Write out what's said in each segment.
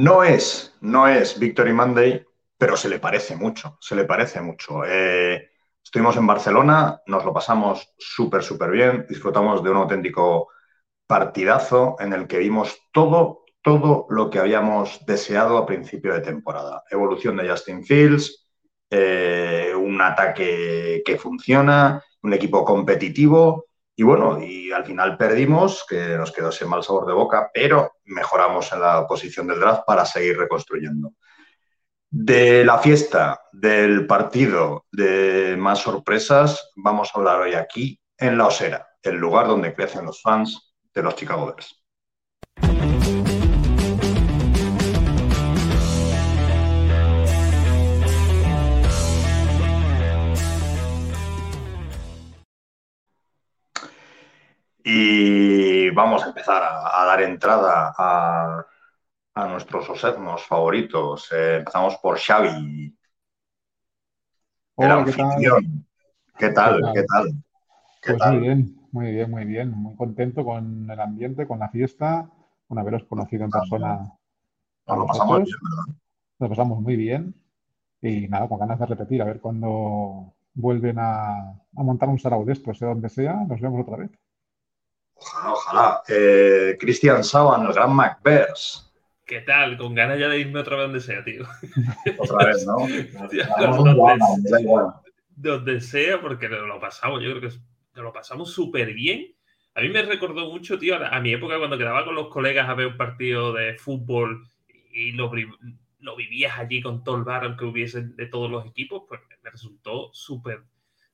No es, no es Victory Monday, pero se le parece mucho, se le parece mucho. Eh, estuvimos en Barcelona, nos lo pasamos súper, súper bien, disfrutamos de un auténtico partidazo en el que vimos todo, todo lo que habíamos deseado a principio de temporada. Evolución de Justin Fields, eh, un ataque que funciona, un equipo competitivo y bueno, y al final perdimos, que nos quedó ese mal sabor de boca, pero mejoramos en la posición del draft para seguir reconstruyendo. De la fiesta, del partido, de más sorpresas, vamos a hablar hoy aquí en La Osera, el lugar donde crecen los fans de los Chicago Bears. Y vamos a empezar a, a dar entrada a, a nuestros osernos favoritos. Eh, empezamos por Xavi. El Hola, ¿qué tal? anfitrión. ¿Qué tal? ¿Qué tal? ¿Qué tal? ¿Qué Pues tal? muy bien, muy bien, muy bien. Muy contento con el ambiente, con la fiesta, con haberos conocido en persona Nos lo pasamos bien, ¿verdad? Nos pasamos muy bien y nada, con ganas de repetir, a ver cuando vuelven a, a montar un sarau de estos, sea donde sea, nos vemos otra vez. Ojalá, ojalá. Eh, Cristian Saban, el gran McBears. ¿Qué tal? Con ganas ya de irme otra vez donde sea, tío. Otra vez, ¿no? Donde sea. Donde porque lo pasamos, yo creo que lo pasamos súper bien. A mí me recordó mucho, tío, a, mi época cuando quedaba con los colegas a ver un partido de fútbol y lo, vivías allí con todo el bar, aunque hubiese de todos los equipos, pues me resultó súper,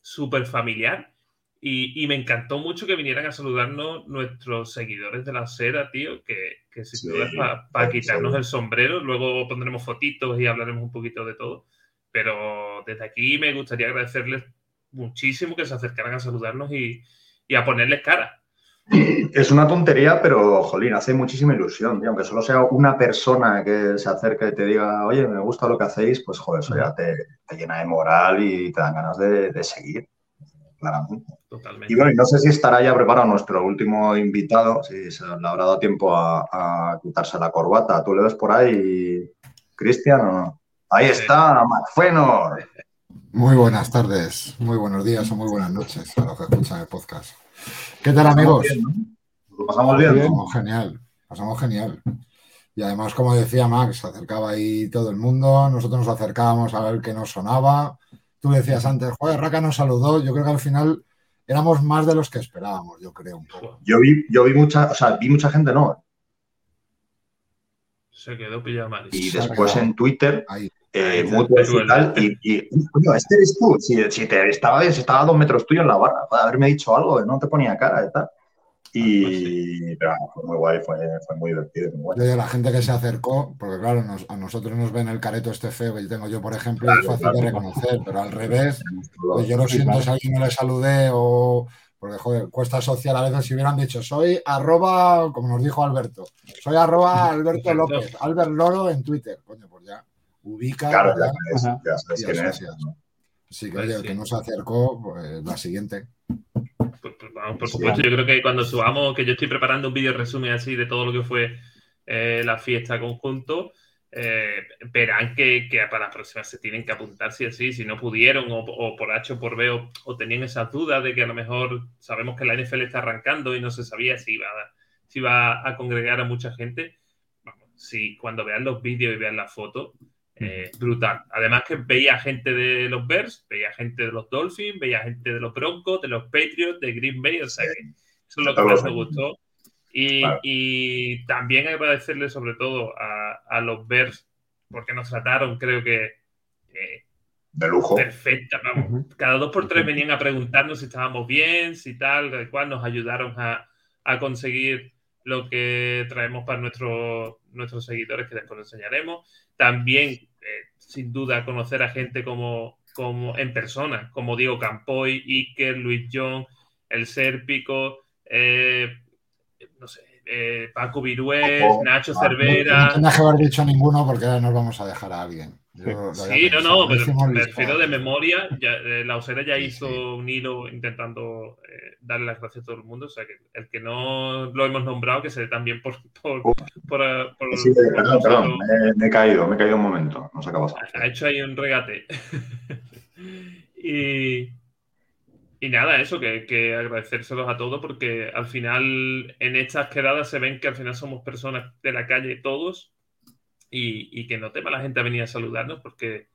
súper familiar. Y, y me encantó mucho que vinieran a saludarnos nuestros seguidores de la Sera, tío, que, que sin duda para quitarnos sí. el sombrero. Luego pondremos fotitos y hablaremos un poquito de todo. Pero desde aquí me gustaría agradecerles muchísimo que se acercaran a saludarnos y, y a ponerles cara. Es una tontería, pero, jolín, hace muchísima ilusión, tío. Aunque solo sea una persona que se acerque y te diga, oye, me gusta lo que hacéis, pues, joder, eso ya te, te llena de moral y te dan ganas de, de seguir, claramente. Totalmente. Y bueno, y no sé si estará ya preparado nuestro último invitado, si se le habrá dado tiempo a, a quitarse la corbata. ¿Tú le ves por ahí, Cristian, o no? Ahí está, McFenor. Muy buenas tardes, muy buenos días o muy buenas noches a los que escuchan el podcast. ¿Qué tal, amigos? Bien, ¿no? Lo pasamos bien. Bien. Pasamos genial, pasamos genial. Y además, como decía Max, se acercaba ahí todo el mundo, nosotros nos acercábamos a ver qué nos sonaba. Tú decías antes, joder, Raka nos saludó. Yo creo que al final éramos más de los que esperábamos, yo creo un poco. Yo vi, yo vi mucha, o sea, vi mucha gente, no. Se quedó pillado mal. Y Se después quedado. en Twitter, Ahí. eh, y tal, y, y, coño, este eres tú. Si, si te estaba, si estaba a dos metros tuyo en la barra, puede haberme dicho algo, no te ponía cara y tal. Y, pero fue muy guay, fue, fue muy divertido. Muy guay. La gente que se acercó, porque claro, nos- a nosotros nos ven el careto este feo que tengo yo, por ejemplo, es fácil de reconocer, pero al revés, Pues yo lo siento si a alguien no le saludé o porque joder, cuesta social a veces si hubieran dicho soy arroba, como nos dijo Alberto, soy arroba Alberto López, Albert Loro en Twitter, coño, pues ya ubica, Claro, ya, ya sabes quién es. Así que Pues oye, el sí. que no se acercó, pues la siguiente. Vamos, por supuesto, yo creo que cuando subamos, que yo estoy preparando un vídeo resumen así de todo lo que fue eh, la fiesta conjunto, eh, verán que, que para la próxima se tienen que apuntar sí o sí, si no pudieron o, o por H o por B o, o tenían esas dudas de que a lo mejor sabemos que la NFL está arrancando y no se sabía si iba a, si iba a congregar a mucha gente. Vamos, si cuando vean los vídeos y vean las fotos, eh, brutal. Además que veía gente de los Bears, veía gente de los Dolphins, veía gente de los Broncos, de los Patriots, de Green Bay, o sea que eso es lo que más me gustó. Y, Claro. y también agradecerle sobre todo a, a los Bears porque nos trataron, creo que eh, De lujo. perfecta. Vamos. Cada dos por tres venían a preguntarnos si estábamos bien, si tal, de cual nos ayudaron a, a conseguir lo que traemos para nuestros nuestros seguidores, que después lo enseñaremos. También, eh, sin duda, conocer a gente como, como en persona, como Diego Campoy, Iker, Luis John, el Sérpico, eh, no sé, eh, Paco Virués, Nacho Paco, Cervera. No tendrías que haber dicho ninguno porque ahora nos vamos a dejar a alguien. Yo Sí, no, no, pero me refiero de memoria. Ya, eh, la Osera ya Sí, hizo sí. un hilo intentando eh, darle las gracias a todo el mundo. O sea, que el que no lo hemos nombrado, que se dé también por. por, Uf. por, por- Sí, por perdón, me, me he caído, me he caído un momento. No ha pasado. Ha hecho ahí un regate. y, y nada, eso, que, que agradecérselos a todos, porque al final en estas quedadas se ven que al final somos personas de la calle todos y, y que no tema la gente a venir a saludarnos, porque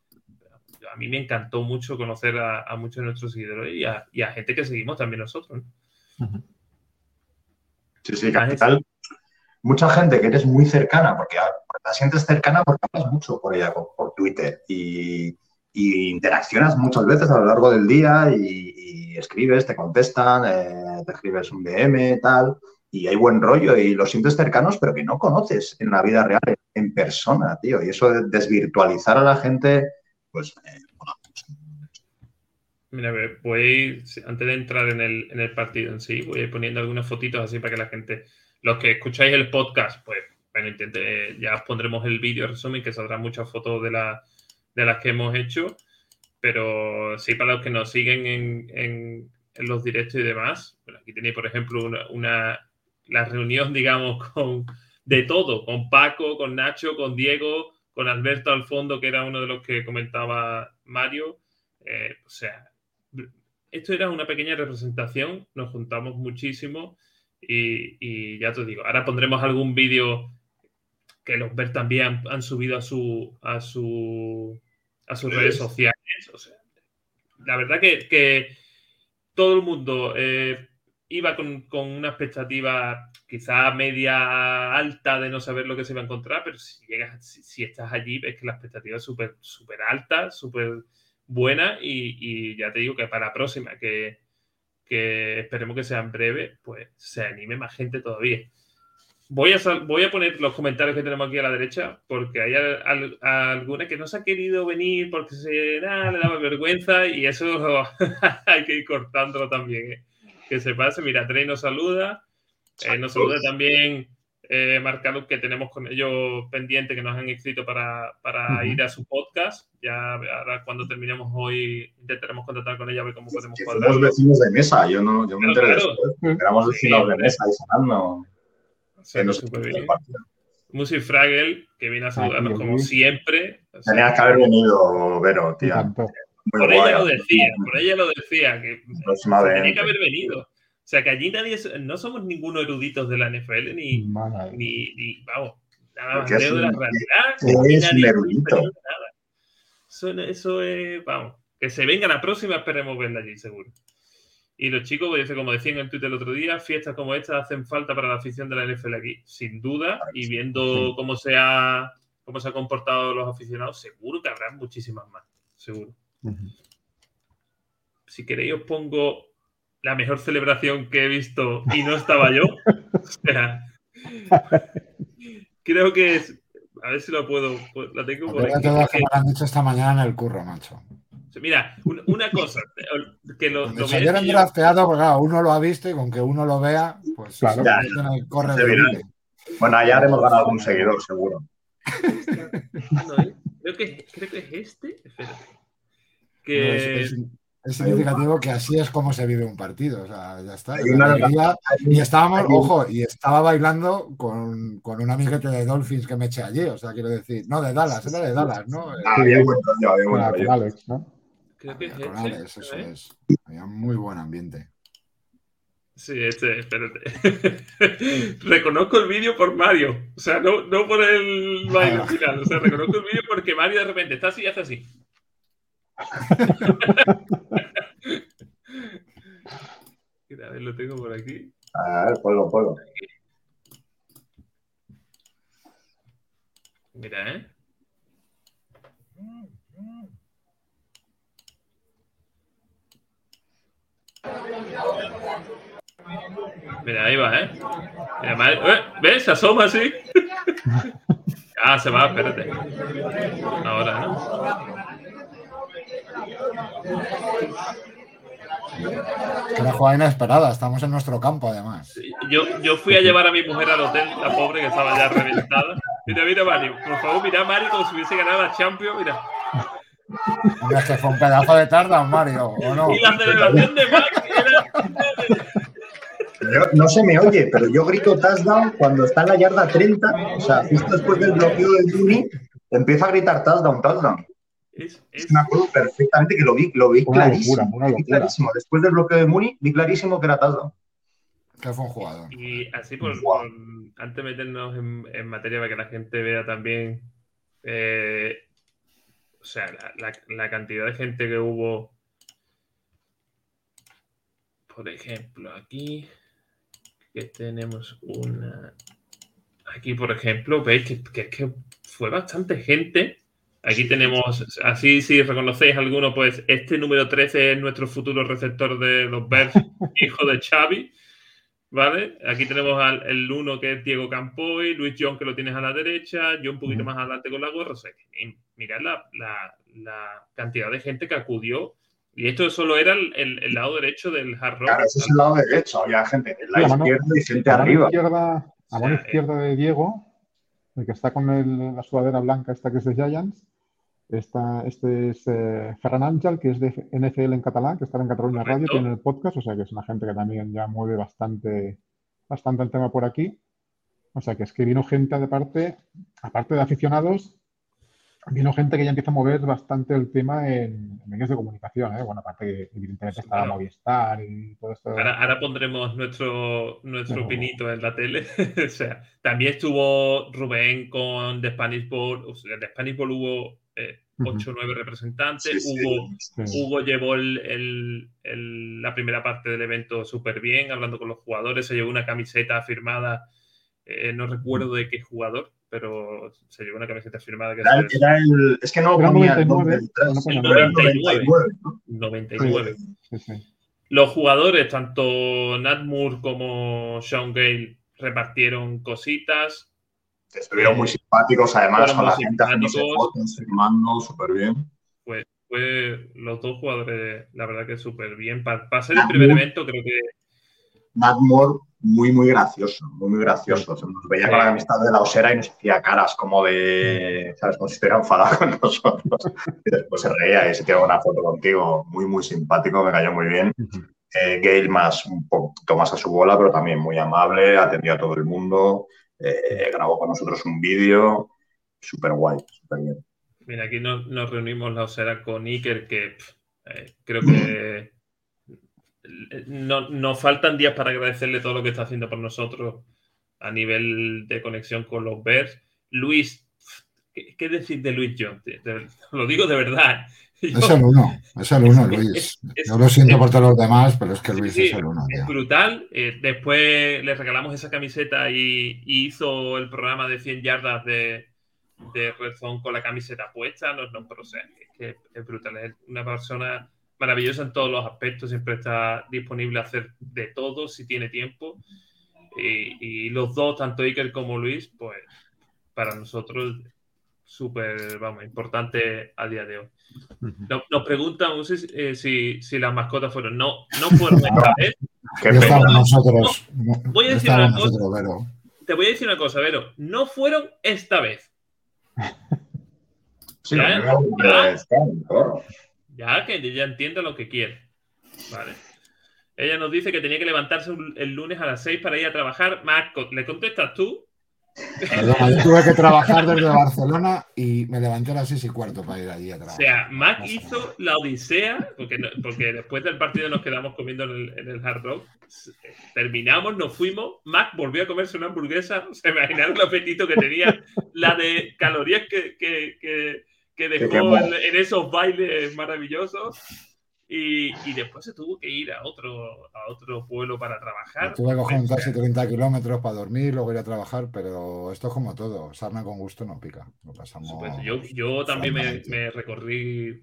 a mí me encantó mucho conocer a, a muchos de nuestros seguidores y a, y a gente que seguimos también nosotros. Sí, sí, que al es- final, mucha gente que eres muy cercana, porque la sientes cercana porque hablas mucho por ella, por, por Twitter, y, y interaccionas muchas veces a lo largo del día y, y escribes, te contestan, eh, te escribes un DM, tal, y hay buen rollo y los sientes cercanos, pero que no conoces en la vida real, en persona, tío. Y eso de desvirtualizar a la gente, pues, eh, mucho. Mira, voy, antes de entrar en el, en el partido en sí, voy a ir poniendo algunas fotitos así para que la gente, los que escucháis el podcast, pues, bueno, intente, ya os pondremos el vídeo resumen, que saldrán muchas fotos de, la, de las que hemos hecho, pero sí para los que nos siguen en, en, los directos y demás, bueno, aquí tenéis, por ejemplo, una, la reunión, digamos, con de todo, con Paco, con Nacho, con Diego, con Alberto al fondo, que era uno de los que comentaba Mario, eh, o sea, esto era una pequeña representación, nos juntamos muchísimo y, y ya te digo, ahora pondremos algún vídeo que los ver también han, han subido a su a su a sus redes sociales. O sea, la verdad que, que todo el mundo eh, iba con, con, una expectativa quizá media alta de no saber lo que se iba a encontrar, pero si llegas, si, estás allí, ves que la expectativa es súper súper alta, súper buena y, y, ya te digo que para la próxima, que, que, esperemos que sean breves, pues se anime más gente todavía. Voy a, voy a poner los comentarios que tenemos aquí a la derecha, porque hay al, al, alguna que no se ha querido venir porque se nada, le daba vergüenza y eso hay que ir cortándolo también. ¿eh? Que se pase. Mira, Trey nos saluda. Eh, nos saluda también eh, Marcalo, que tenemos con ellos pendiente, que nos han inscrito para, para uh -huh. ir a su podcast. Ya ahora cuando terminemos hoy intentaremos contactar con ella a ver cómo podemos que cuadrar. Somos vecinos de mesa, yo no yo me enteré claro. eso. Éramos vecinos sí, de mesa y sonando. Sí, no bien. Musi Fragel, que viene a saludarnos ah, como siempre. Tenías que haber venido, Vero, tía. Muy por guay, ella lo decía, por ella lo decía, que tenía que haber venido. O sea, que allí nadie, no somos ninguno eruditos de la NFL, ni, ni, ni, vamos, nada más leo de la realidad. Erudito. Nada. Eso, eso es, vamos, que se venga la próxima, esperemos verla allí, seguro. Y los chicos, pues, como decían en Twitter el otro día, fiestas como estas hacen falta para la afición de la NFL aquí, sin duda, y viendo cómo se ha, cómo se ha comportado los aficionados, seguro que habrá muchísimas más, seguro. Uh -huh. Si queréis os pongo la mejor celebración que he visto y no estaba yo. o sea, creo que es, a ver si lo puedo, la tengo por aquí. Todo que me han dicho esta mañana en el curro, macho. Mira, una cosa, que lo, lo ayer han drafteado, porque claro, uno lo ha visto y con que uno lo vea, pues claro, ya, corre de Bueno, allá haremos ganar algún seguidor, seguro. No, ¿eh? creo, que, creo que es este. Espérate. Que... No, es, es, es, significativo que así es como se vive un partido. O sea, ya está. Y estábamos, ojo, y estaba bailando con, con, un amiguete de Dolphins que me eché allí. O sea, quiero decir, no, de Dallas, era de Dallas, ¿no? Ah, había buen rollo, había buen rollo. Alex, ¿no? Creo que es con Alex, eso ¿eh? es. Había muy buen ambiente. Sí, este, espérate. reconozco el vídeo por Mario. O sea, no, no por el baile ah. final. O sea, reconozco el vídeo porque Mario de repente está así y hace así a ver, lo tengo por aquí. A ver, ponlo, ponlo. Mira, ¿eh? Mira, ahí va, ¿eh? Mira, madre... ¿Eh? ¿Ves? Se asoma así. ah, se va, espérate. Ahora, ¿no? Una jugada inesperada, estamos en nuestro campo además. Yo, yo fui a llevar a mi mujer al hotel, la pobre que estaba ya reventada. Mira, mira, Mario. Por favor, mira Mario como si hubiese ganado la Champions. Mira. Hombre, es que fue un pedazo de tarda, Mario, ¿o no? Y la celebración de Max era. Yo- no se me oye, pero yo grito touchdown cuando está en la yarda 30, o sea, justo después del bloqueo de Mooney, empiezo a gritar touchdown, touchdown. Es, Es me acuerdo perfectamente que lo vi, lo vi Una clarísimo. locura, una vi locura. clarísimo. Después del bloqueo de Mooney, vi clarísimo que era touchdown. Que fue un jugador. Y así por, Guau. por- antes de meternos en, en materia para que la gente vea también, eh, o sea, la, la- la cantidad de gente que hubo, por ejemplo, aquí, que tenemos una, aquí por ejemplo, veis que, que, que fue bastante gente. Aquí tenemos, así si reconocéis alguno, pues este número 13 es nuestro futuro receptor de los Bears, hijo de Xavi. ¿Vale? Aquí tenemos al, el uno que es Diego Campoy, Luis John que lo tienes a la derecha, yo un poquito más adelante con la gorra. O sea, que, mirad la, la- la cantidad de gente que acudió. Y esto solo era el, el- el lado derecho del Hard Rock. Claro, ese es el lado derecho. Había gente en el Sí, a lado mano- izquierdo y gente A arriba. izquierda, a mano O sea, izquierda de Diego, el que está con el- la sudadera blanca, esta que es de Giants. Está, este es eh, Ferran Ángel, que es de NFL en catalán, que está en Cataluña Radio, tiene el podcast, o sea que es una gente que también ya mueve bastante, bastante el tema por aquí. O sea que es que vino gente de parte, aparte de aficionados, vino gente que ya empieza a mover bastante el tema en, en medios de comunicación, ¿eh? Bueno, aparte que evidentemente estaba Claro. Movistar y todo esto. Ahora, ahora pondremos nuestro, nuestro No. pinito en la tele. o sea, también estuvo Rubén con The Spanish Bowl. O sea, The Spanish Bowl hubo eh. 8 o 9 representantes. Sí, Sí. Hugo llevó el- el- el- la primera parte del evento súper bien, hablando con los jugadores. Se llevó una camiseta firmada. eh, no recuerdo de qué jugador, pero se llevó una camiseta firmada que Era, es era el, es que no Era ponía el 99, nombre detrás. no ponía El Pero era el 99. 99, ¿no? 99. Sí, sí. Los jugadores, tanto Nat Moore como Sean Gale, repartieron cositas. Estuvieron muy simpáticos, además, con la gente haciéndose fotos, firmando, súper bien. Pues fue los dos jugadores, la verdad que súper bien. Para, ser el primer evento, creo que Matt Moore, muy, muy gracioso, muy, muy gracioso. Se nos veía con la amistad de la osera y nos hacía caras como de, ¿sabes? Como si estuviera enfadado con nosotros. Y después se reía y se tiraba una foto contigo. Muy, muy simpático, me cayó muy bien. Eh, Gail más, un poquito más a su bola, pero también muy amable, atendió a todo el mundo, eh, grabó con nosotros un vídeo. Súper guay, súper bien. Mira, aquí nos, nos reunimos la osera con Iker, que pff, eh, creo que no, nos faltan días para agradecerle todo lo que está haciendo por nosotros a nivel de conexión con los Bears. Luis, ¿qué, qué decir de Luis John? Te- te- lo digo de verdad. Yo- Es el uno, es el uno, Luis. es- es- Yo lo siento es- por todos los demás, pero es que Luis sí, es el uno, es brutal. Eh, después le regalamos esa camiseta y, y hizo el programa de 100 yardas de, de Red Zone con la camiseta puesta. No, no, pero o sea, es que es brutal. Es una persona maravillosa en todos los aspectos. Siempre está disponible a hacer de todo si tiene tiempo. Y, y los dos, tanto Iker como Luis, pues para nosotros súper, vamos, importante a día de hoy. Nos, nos preguntan no sé eh, si, si las mascotas fueron. No, no fueron esta vez. Estamos nosotros. Voy a decir una cosa. Vero. Te voy a decir una cosa, Vero. No fueron esta vez. Sí, Ya, veo que ya. Ya que ella entienda lo que quiere. Vale. Ella nos dice que tenía que levantarse el lunes a las 6 para ir a trabajar. ¿le contestas tú? Perdona, yo tuve que trabajar desde Barcelona y me levanté a las seis y cuarto para ir allí a O trabajar. sea, Mac No hizo la odisea, porque, no- porque después del partido nos quedamos comiendo en el, en el Hard Rock. Terminamos, nos fuimos. Mac volvió a comerse una hamburguesa. Se imaginaron el apetito que tenía, la de calorías que, que, que, que dejó en, en esos bailes maravillosos. Y, y después se tuvo que ir a otro, a otro pueblo para trabajar. Tuve que coger un sea, taxi 30 kilómetros para dormir, luego ir a trabajar, pero esto es como todo. Sarna con gusto no pica. Lo pasamos. supuesto. Yo, yo también me, me recorrí,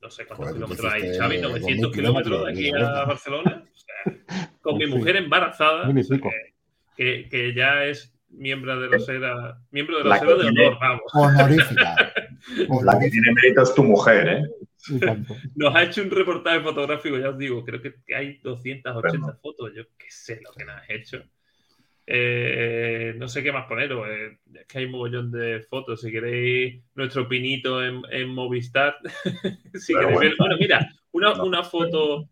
no sé cuántos Joder, kilómetros hay, Xavi, 2000 900 kilómetros de aquí a. Barcelona. O sea, con mi mujer embarazada, o sea, que, que- que ya es miembro de los ERA, miembro de La los ERA de honor, vamos. Honorífica. La que tiene mérito es tu mujer, ¿eh? Nos ha hecho un reportaje fotográfico, ya os digo, creo que, hay 280 Estupendo. fotos, yo qué sé lo que nos has hecho. Eh, no sé qué más poneros, eh, es que hay un mogollón de fotos. Si queréis nuestro pinito en, en Movistar, si queréis bueno. ver- Bueno, mira, una, No. una foto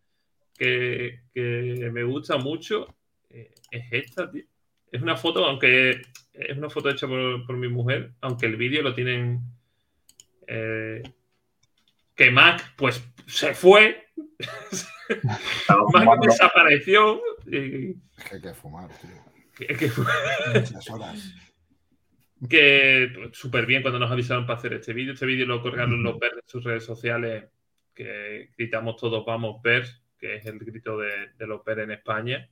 que, que me gusta mucho eh, es esta, tío. Es una foto, aunque es una foto hecha por, por mi mujer, aunque el vídeo lo tienen. Que Mac, pues se fue, Mac fumando. desapareció. y- Es que hay que fumar, tío. que, que Muchas horas. que súper bien cuando nos avisaron para hacer este vídeo. Este vídeo lo colgaron los Bears en sus redes sociales, que gritamos todos vamos Bears, que es el grito de, de los Bears en España.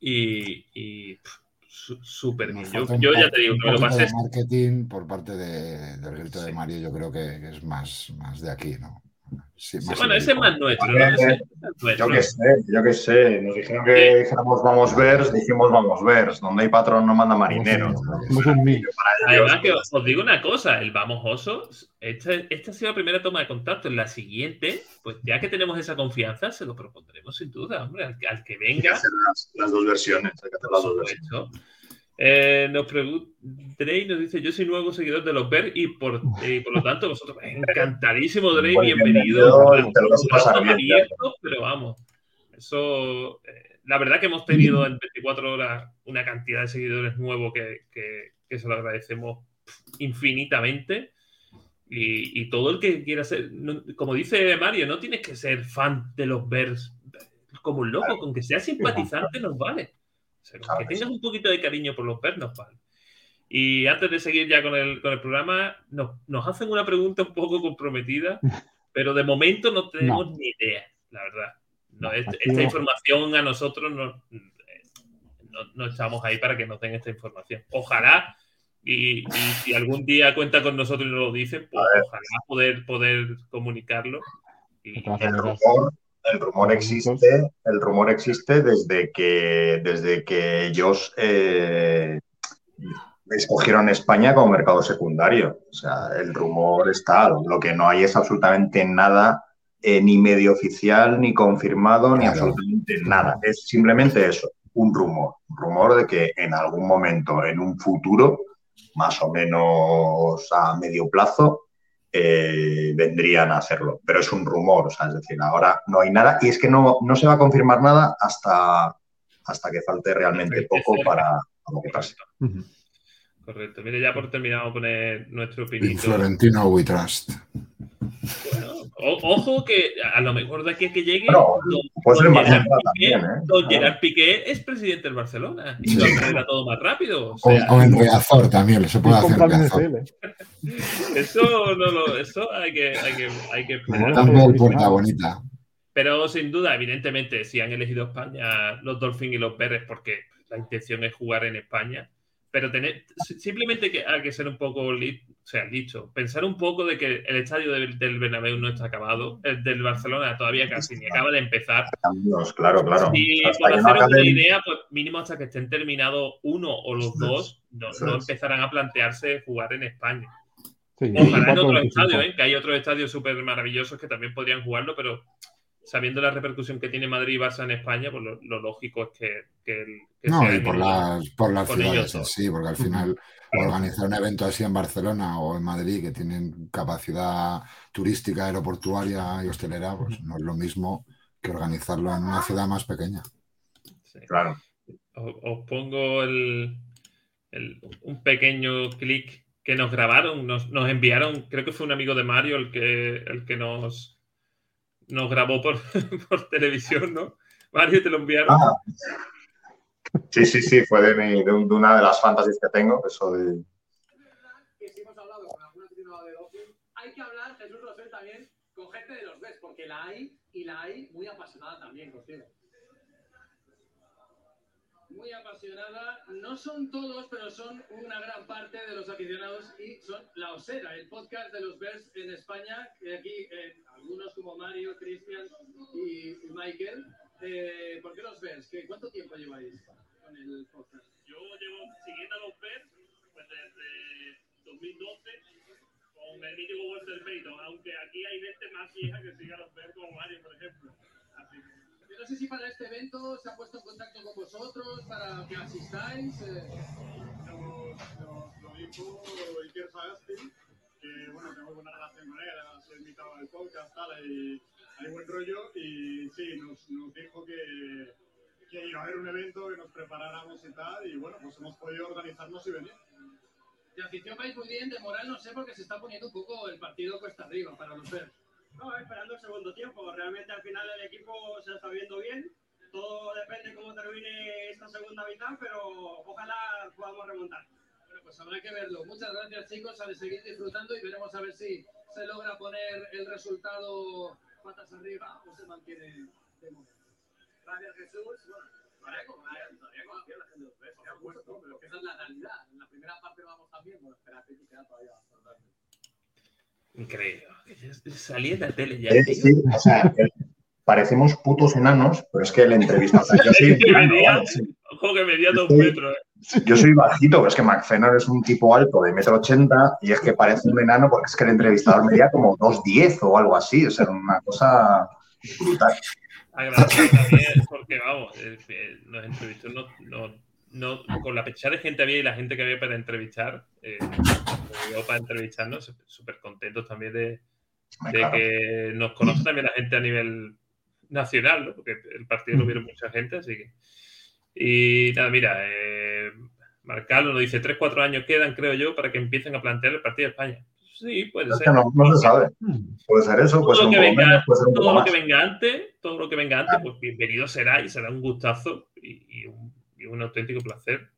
Y, y, pff, su- súper bien. Yo, ya te digo, que me lo pasé. de marketing por parte de- del grito de. Mario, yo creo que, que es más, más de aquí, ¿no? Sí, Sí, más bueno, ese más nuestro, ¿no? Yo qué sé, yo qué sé. Nos dijeron que dijéramos vamos vers, dijimos vamos vers. Donde hay patrón no manda marinero. Además, que os, os digo una cosa, el Vamos Osos, esta, esta ha sido la primera toma de contacto. En la siguiente, pues ya que tenemos esa confianza, se lo propondremos sin duda, hombre, al, que- al que Hay que venga. hacer las, las dos versiones. Hay que hacer las dos versiones. Eh, nos pregunta, Drey nos dice, yo soy nuevo seguidor de los Bears y por, y por lo tanto vosotros, encantadísimo Drey, bienvenido. abiertos, pero vamos, eso, eh, la verdad que hemos tenido en 24 horas una cantidad de seguidores nuevos que, que, que se lo agradecemos infinitamente. Y, y todo el que quiera ser, no- como dice Mario, no tienes que ser fan de los Bears como un loco, con que seas simpatizante nos vale. O sea, con que Claro, tengas un poquito de cariño por los Bears nos vale. Y antes de seguir ya con el, con el programa, nos, nos hacen una pregunta un poco comprometida, pero de momento no tenemos ni idea, la verdad. No, No, este- esta no. información a nosotros no, no, no estamos ahí para que nos den esta información. Ojalá, y, y si algún día cuenta con nosotros y nos lo dicen, pues ojalá poder, poder comunicarlo. Y, El rumor, el rumor existe, el rumor existe desde que, desde que ellos eh, escogieron España como mercado secundario. O sea, el rumor está. Lo que no hay es absolutamente nada, eh, ni medio oficial, ni confirmado, ni absolutamente nada. Es simplemente eso, un rumor. Un rumor de que en algún momento, en un futuro, más o menos a medio plazo, eh, vendrían a hacerlo. Pero es un rumor, o sea, es decir, ahora no hay nada y es que no, no se va a confirmar nada hasta, hasta que falte realmente poco para, para que pase. Correcto. Mire, ya por terminar, vamos a poner nuestro In pinito. Florentino We Trust. Bueno, o- ojo que a lo mejor de aquí a que llegue. Puede ser don en Gerard Barcelona Piqué- también, ¿eh? Don Claro. Gerard Piqué es presidente del Barcelona y Sí. lo arregla todo más rápido. O sea, o en Riazor también, se puede hacer eso no lo, eso hay que, hay que, hay que Sí, Puerta. Bonita. Pero sin duda, evidentemente, si han elegido España los Dolphins y los Bears porque la intención es jugar en España. Pero tener, simplemente que hay que ser un poco li- o sea, dicho, pensar un poco de que el estadio del, del Bernabéu no está acabado, el del Barcelona todavía casi ni acaba de empezar. Claro, claro. Y Hasta no haceros una idea, pues mínimo hasta que estén terminados uno o los dos, no, empezarán a plantearse jugar en España. Sí, Ojalá en 24, otros 25. estadios, ¿eh? que hay otros estadios súper maravillosos que también podrían jugarlo, pero sabiendo la repercusión que tiene Madrid y Barça en España, pues lo, lo lógico es que, que, No, sea y por el- las, por las ciudades sí, porque al final organizar un evento así en Barcelona o en Madrid, que tienen capacidad turística, aeroportuaria y hostelera, pues no es lo mismo que organizarlo en una ciudad más pequeña. Sí. Claro. Os, os pongo el, el- un pequeño clic que nos grabaron, nos, nos enviaron, creo que fue un amigo de Mario el que, el que nos, nos grabó por, por televisión, ¿no? Mario, te lo enviaron. Ah. Sí, sí, sí, fue de, mi- de un- de una de las fantasies que tengo, eso de... que si hemos hablado con algún aficionado de Dolphins, hay que hablar, Jesús Rosell también, con gente de los Bears, porque la hay y la hay muy apasionada también contigo. Muy apasionada, no son todos, pero son una gran parte de los aficionados y son La Osera, el podcast de los Bears en España, que aquí eh, algunos como Mario, Cristian y, y Michael. Eh, ¿Por qué los Bears? ¿Qué, ¿Cuánto tiempo lleváis con el podcast? Yo llevo siguiendo a los Bears pues desde 2012 con el mítico Walter Payton, aunque aquí hay gente más vieja que sigue a los Bears como Mario, por ejemplo. Así que... Yo no sé si para este evento se ha puesto en contacto con vosotros para que asistáis. Eh, Nos, nos lo dijo Iker Sagasti, que bueno, tengo buena relación con él, ha sido invitado al podcast, tal, y hay buen rollo, y sí, nos, nos dijo que, que iba a haber un evento, que nos preparáramos y tal, y bueno, pues hemos podido organizarnos y venir. de afición vais muy bien, de moral no sé porque se está poniendo un poco el partido cuesta arriba para los Bears. No, esperando el segundo tiempo. Realmente al final el equipo se está viendo bien. Todo depende cómo termine esta segunda mitad, pero ojalá podamos remontar. Bueno, pues habrá que verlo. Muchas gracias chicos, a seguir disfrutando y veremos a ver si se logra poner el resultado patas arriba o se mantiene de momento. Gracias Jesús. Bueno, todavía confía, la gente de los Bears, por supuesto, pero que esa es la realidad. En la primera parte vamos también, bueno, espérate que queda todavía bastante. Increíble. Salí en la tele ya. Eh, sí, o sea, eh, parecemos putos enanos, pero es que el entrevistador. o sea, yo soy Que enano, sí. Ojo que medía dos metros. eh. Yo soy bajito, pero es que McFenor es un tipo alto de metro ochenta y es que parece un enano porque es que el entrevistador medía como 2,10 o algo así. O sea, una cosa brutal. Agradecer también porque, vamos, eh, eh, nos entrevistó no, no, no- con la pechada de gente había y la gente que había para entrevistar, eh, para entrevistarnos, súper contentos también de, de Claro. que nos conoce también la gente a nivel nacional, ¿no? porque el partido lo vieron mucha gente, así que. Y nada, mira, eh, Marcalo nos dice: 3-4 años quedan, creo yo, para que empiecen a plantear el partido de España. Sí, puede Es ser. que no, no se sabe. Puede ser eso, puede todo ser lo un que venga, menos, puede ser un todo lo más. que venga antes, todo lo que venga antes, pues bienvenido será y será un gustazo y, y un, un auténtico placer.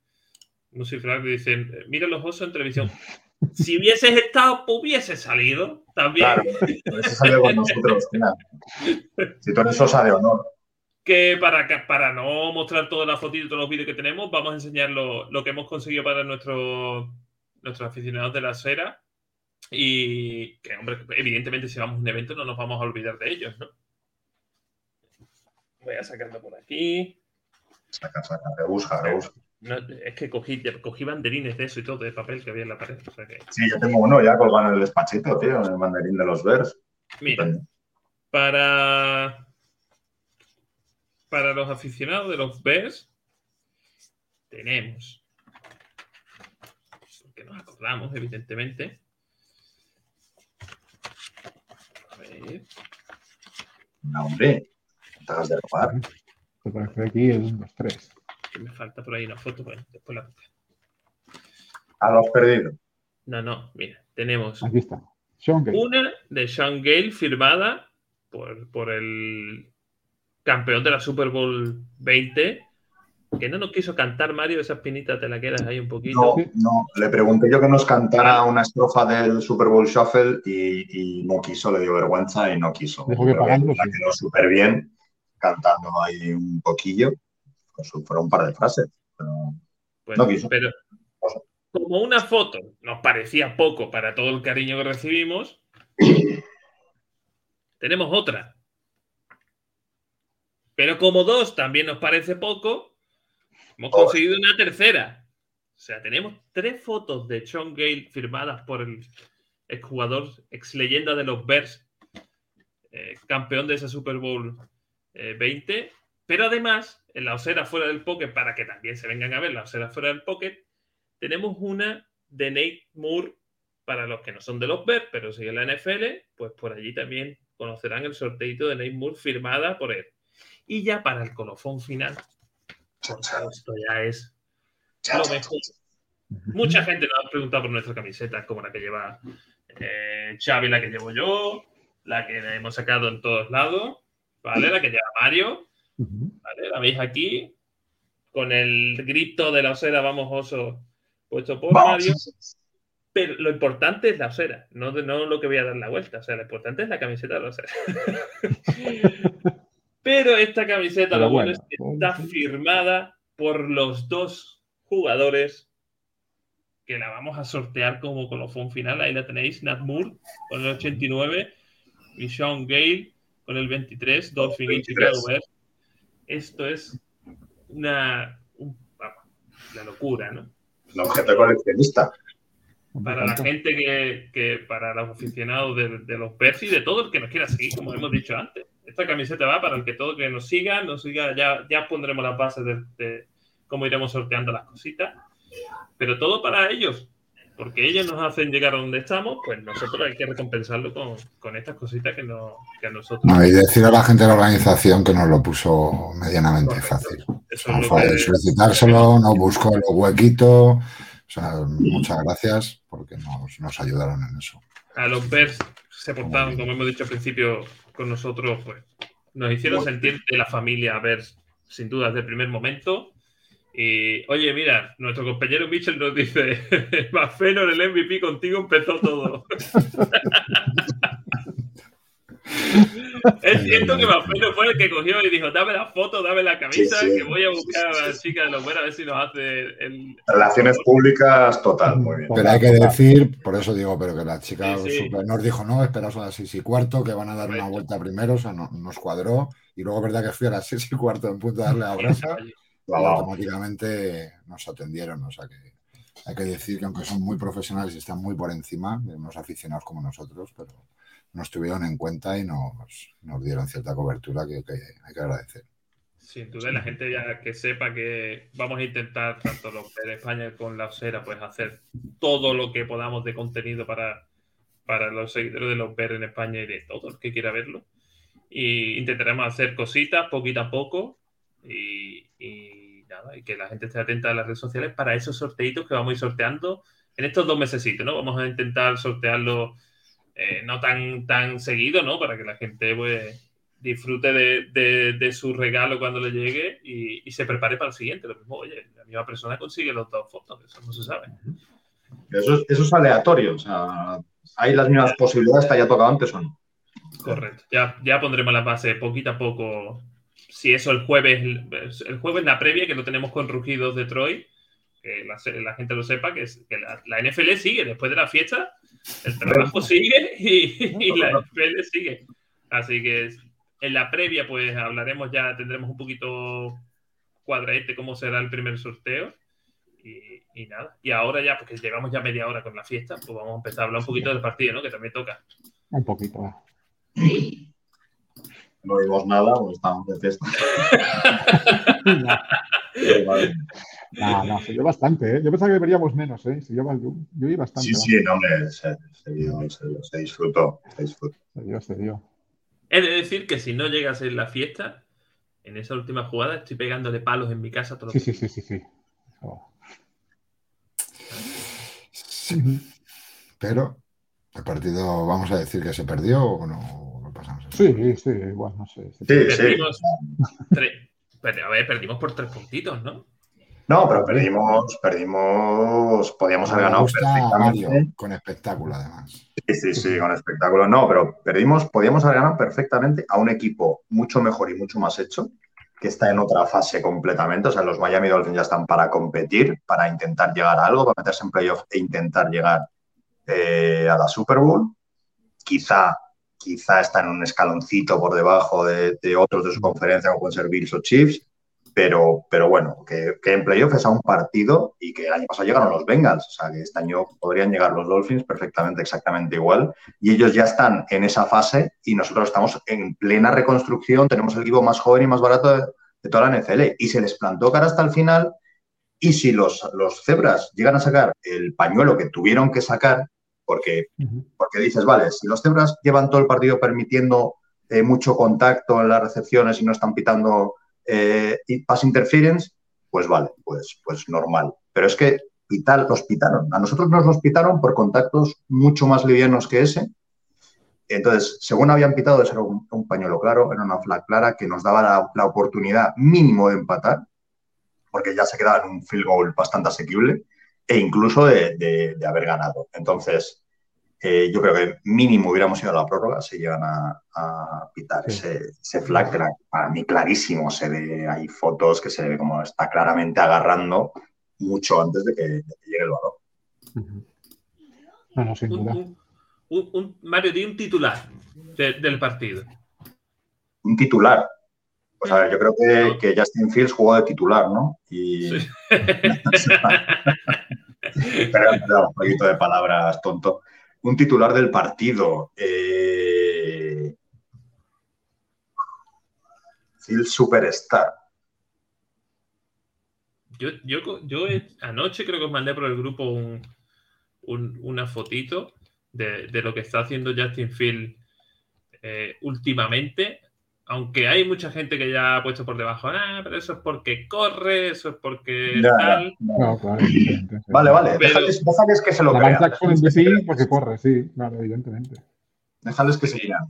Music Frag dicen, mira los osos en televisión. Si hubieses estado, pues hubiese salido también. Claro, hubiese salido con nosotros. Si tú eres sosa de honor. Que para, para no mostrar todas las fotos y todos los vídeos que tenemos, vamos a enseñar lo, lo que hemos conseguido para nuestros nuestros aficionados de la esfera. Y que, hombre, evidentemente, si vamos a un evento, no nos vamos a olvidar de ellos, ¿no? Voy a sacarlo por aquí. Saca, saca, rebusca, rebusca. No, es que cogí, cogí banderines de eso y todo, de papel que había en la pared. O sea que, Sí, yo tengo uno ya colgado en el despachito, tío, en el mandarín de los Bears. mira, para, para los aficionados de los Bears, tenemos, porque nos acordamos, evidentemente. A ver, No, hombre, te de robar. Aquí el 1, 2, 3. que me falta por ahí una foto, bueno, después la Ah, lo has perdido. No, no, mira, tenemos Aquí está. Sean Gale. Una de Sean Gale firmada por, por el campeón de la Super Bowl 20, que no nos quiso cantar Mario, esa espinita te la quedas ahí un poquito. No, no, le pregunté yo que nos cantara una estrofa del Super Bowl Shuffle y, y no quiso, le dio vergüenza y no quiso. Dijo que pagando, la sí. quedó súper bien, cantando ahí un poquillo. Pues fueron un par de frases. Pero Bueno, no quiso. Pero como una foto nos parecía poco para todo el cariño que recibimos, tenemos otra. Pero como dos también nos parece poco, hemos conseguido una tercera. O sea, tenemos tres fotos de Sean Gale firmadas por el exjugador, ex leyenda de los Bears, eh, campeón de esa Super Bowl eh, 20. Pero además, en la osera fuera del pocket, para que también se vengan a ver la osera fuera del pocket, tenemos una de Nate Moore para los que no son de los Bears, pero siguen la NFL, pues por allí también conocerán el sorteito de Nate Moore firmada por él. Y ya para el colofón final, esto ya es lo mejor. Mucha gente nos ha preguntado por nuestras camisetas, como la que lleva eh, Xavi, la que llevo yo, la que hemos sacado en todos lados, ¿vale? La que lleva Mario, ¿vale? La veis aquí, con el grito de la osera Vamos Oso puesto por Vamos. Mario. Pero lo importante es la osera, no, no lo que voy a dar la vuelta. O sea, lo importante es la camiseta de la osera. Pero esta camiseta, Pero lo bueno, bueno, es que está firmada por los dos jugadores que la vamos a sortear como colofón final. Ahí la tenéis, Nat Moore con el 89 y Sean Gale con el 23, Dolphin y Chicago Bears. Esto es una, una locura, ¿no? Un objeto coleccionista. Para la gente que, que para los aficionados de, de los Bears y de todo el que nos quiera seguir, como hemos dicho antes. Esta camiseta va para el que todo que nos siga, nos siga, ya, ya pondremos las bases de, de cómo iremos sorteando las cositas. Pero todo para ellos, porque ellos nos hacen llegar a donde estamos, pues nosotros hay que recompensarlo con, con estas cositas que, no, que a nosotros. No, y decir a la gente de la organización que nos lo puso medianamente fácil. Eso No es lo fue que- solicitárselo, no buscó el huequito. O sea, muchas gracias porque nos, nos ayudaron en eso. a los Bears se portaron, como hemos dicho al principio, con nosotros, pues nos hicieron sentir de la familia Bears, sin duda, desde el primer momento. Y oye, mira, nuestro compañero Mitchell nos dice: Mafenor, el MVP contigo empezó todo. es cierto que Mafenor fue el que cogió y dijo: Dame la foto, dame la camisa, Sí, sí. que voy a buscar a la chica de los Bears a ver si nos hace el. Relaciones públicas, total, muy bien. Pero hay que decir, por eso digo, pero que la chica Sí, sí. super- nos dijo, no, esperaos a las seis y cuarto, que van a dar una vuelta primero, o sea, no- nos cuadró. Y luego, verdad que fui a las seis y cuarto en punto a darle la brasa y Wow. automáticamente nos atendieron. O sea que hay que decir que aunque son muy profesionales y están muy por encima de unos aficionados como nosotros, pero nos tuvieron en cuenta y nos, nos dieron cierta cobertura que, que hay que agradecer. Sin duda, y la gente ya que sepa que vamos a intentar, tanto los de España con la osera, pues hacer todo lo que podamos de contenido para, para los seguidores de los ver en España y de todo el que quiera verlo. Y intentaremos hacer cositas poquito a poco y, y nada, y que la gente esté atenta a las redes sociales para esos sorteitos que vamos a ir sorteando en estos dos mesecitos, ¿no? Vamos a intentar sortearlo eh, no tan, tan seguido, ¿no? Para que la gente, pues, disfrute de, de- de su regalo cuando le llegue y, y se prepare para el siguiente. Lo mismo, oye, la misma persona consigue los dos fotos, eso no se sabe. Eso es, eso es aleatorio. O sea, hay las mismas posibilidades que haya tocado antes o no. Correcto. Ya, ya pondremos la base poquito a poco. Si eso el jueves, el jueves la previa, que lo tenemos con Rugidos de Troy, que la, la gente lo sepa, que, es, que la, la NFL sigue después de la fiesta, el trabajo sigue y, y la NFL sigue. Así que en la previa, pues hablaremos ya, tendremos un poquito cuadradete cómo será el primer sorteo. Y, y nada. Y ahora ya, porque llevamos ya media hora con la fiesta, pues vamos a empezar a hablar un poquito del partido, ¿no? Que también toca. Un poquito. va. No vimos nada, pues estamos de fiesta. No, no, se dio bastante, ¿eh? Yo pensaba que veríamos menos, ¿eh? Se dio, yo, yo vi bastante. Sí, sí, no, hombre, se, se dio, se dio, se disfrutó. Se disfrutó. Se dio, se dio. He de decir que si no llegas en la fiesta, en esa última jugada estoy pegándole palos en mi casa todo Sí, sí, sí, sí, sí. Oh. Pero el partido, vamos a decir que se perdió o no. Sí, sí, igual, no sé. Sí, sí. Perdimos, tre- pero, a ver, perdimos por tres puntitos, ¿no? No, pero perdimos, perdimos, podíamos haber ganado perfectamente. Mario, con espectáculo además. Sí, sí, sí, con espectáculo. No, pero perdimos, podíamos haber ganado perfectamente a un equipo mucho mejor y mucho más hecho, que está en otra fase completamente. O sea, los Miami Dolphins ya están para competir, para intentar llegar a algo, para meterse en playoff e intentar llegar eh, a la Super Bowl. Quizá, quizá en un escaloncito por debajo de, otros de su conferencia, como pueden ser Bills o Chiefs. Pero, pero bueno, que, que en playoff es a un partido y que el año pasado llegaron los Bengals. O sea, que este año podrían llegar los Dolphins perfectamente, exactamente igual. Y ellos ya están en esa fase y nosotros estamos en plena reconstrucción. Tenemos el equipo más joven y más barato de, de toda la NFL. Y se les plantó cara hasta el final. Y si los, los cebras llegan a sacar el pañuelo que tuvieron que sacar, porque, porque dices, vale, si los cebras llevan todo el partido permitiendo eh, mucho contacto en las recepciones y no están pitando eh, pass interference, pues vale, pues, pues normal. Pero es que pitar, los pitaron. A nosotros nos los pitaron por contactos mucho más livianos que ese. Entonces, según habían pitado, ese era un, un pañuelo claro, era una flag clara que nos daba la, la, oportunidad mínimo de empatar, porque ya se quedaba en un field goal bastante asequible. e incluso de, de- de haber ganado. Entonces, eh, yo creo que mínimo hubiéramos ido a la prórroga si llegan a, a pitar Sí. ese, ese flag, que era para mí clarísimo. Se ve, hay fotos que se ve como está claramente agarrando mucho antes de que, de que llegue el balón. Ujú. No, no, sin duda. un- un- un- Mario, di un titular de- del partido. Un titular. Pues a ver, yo creo que, que Justin Fields jugó de titular, ¿no? Y. Sí. Pero un poquito de palabras, tonto. Un titular del partido. Eh... Fields Superstar. Yo, yo, yo he- anoche creo que os mandé por el grupo un- un- una fotito de, de lo que está haciendo Justin Field eh, últimamente. Aunque hay mucha gente que ya ha puesto por debajo, ah, pero eso es porque corre, eso es porque Ya, tal. No, claro, evidentemente, sí. Vale, vale. Pero- Déjales, déjales que se lo crean. Crean. porque corre, sí, claro, evidentemente. Déjales que se crean.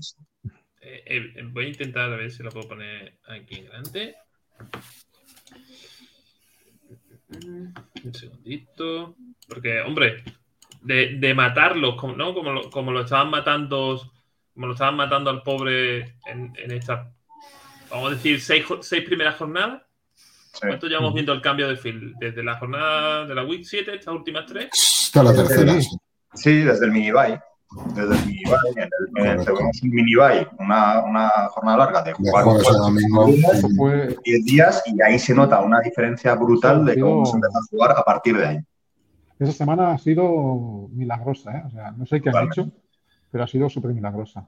Eh, eh, voy a intentar a ver si lo puedo poner aquí en grande. Un segundito. Porque, hombre, de, de matarlos, ¿no? Como lo, como lo estaban matando, como lo estaban matando al pobre en, en estas, vamos a decir, seis, primeras jornadas. Sí. ¿Cuánto llevamos viendo el cambio de field? Desde la jornada de la Week 7, estas últimas tres. Es la tercera. sí. Sí, desde el mini buy. Desde el mini buy. En el, en el- tuvimos un una, una jornada larga de jugar fue, 10 días y ahí se nota una diferencia brutal de cómo se empezó a jugar a partir de ahí. esa semana ha sido milagrosa, ¿eh? O sea, no sé qué han Totalmente. hecho, pero ha sido súper milagrosa.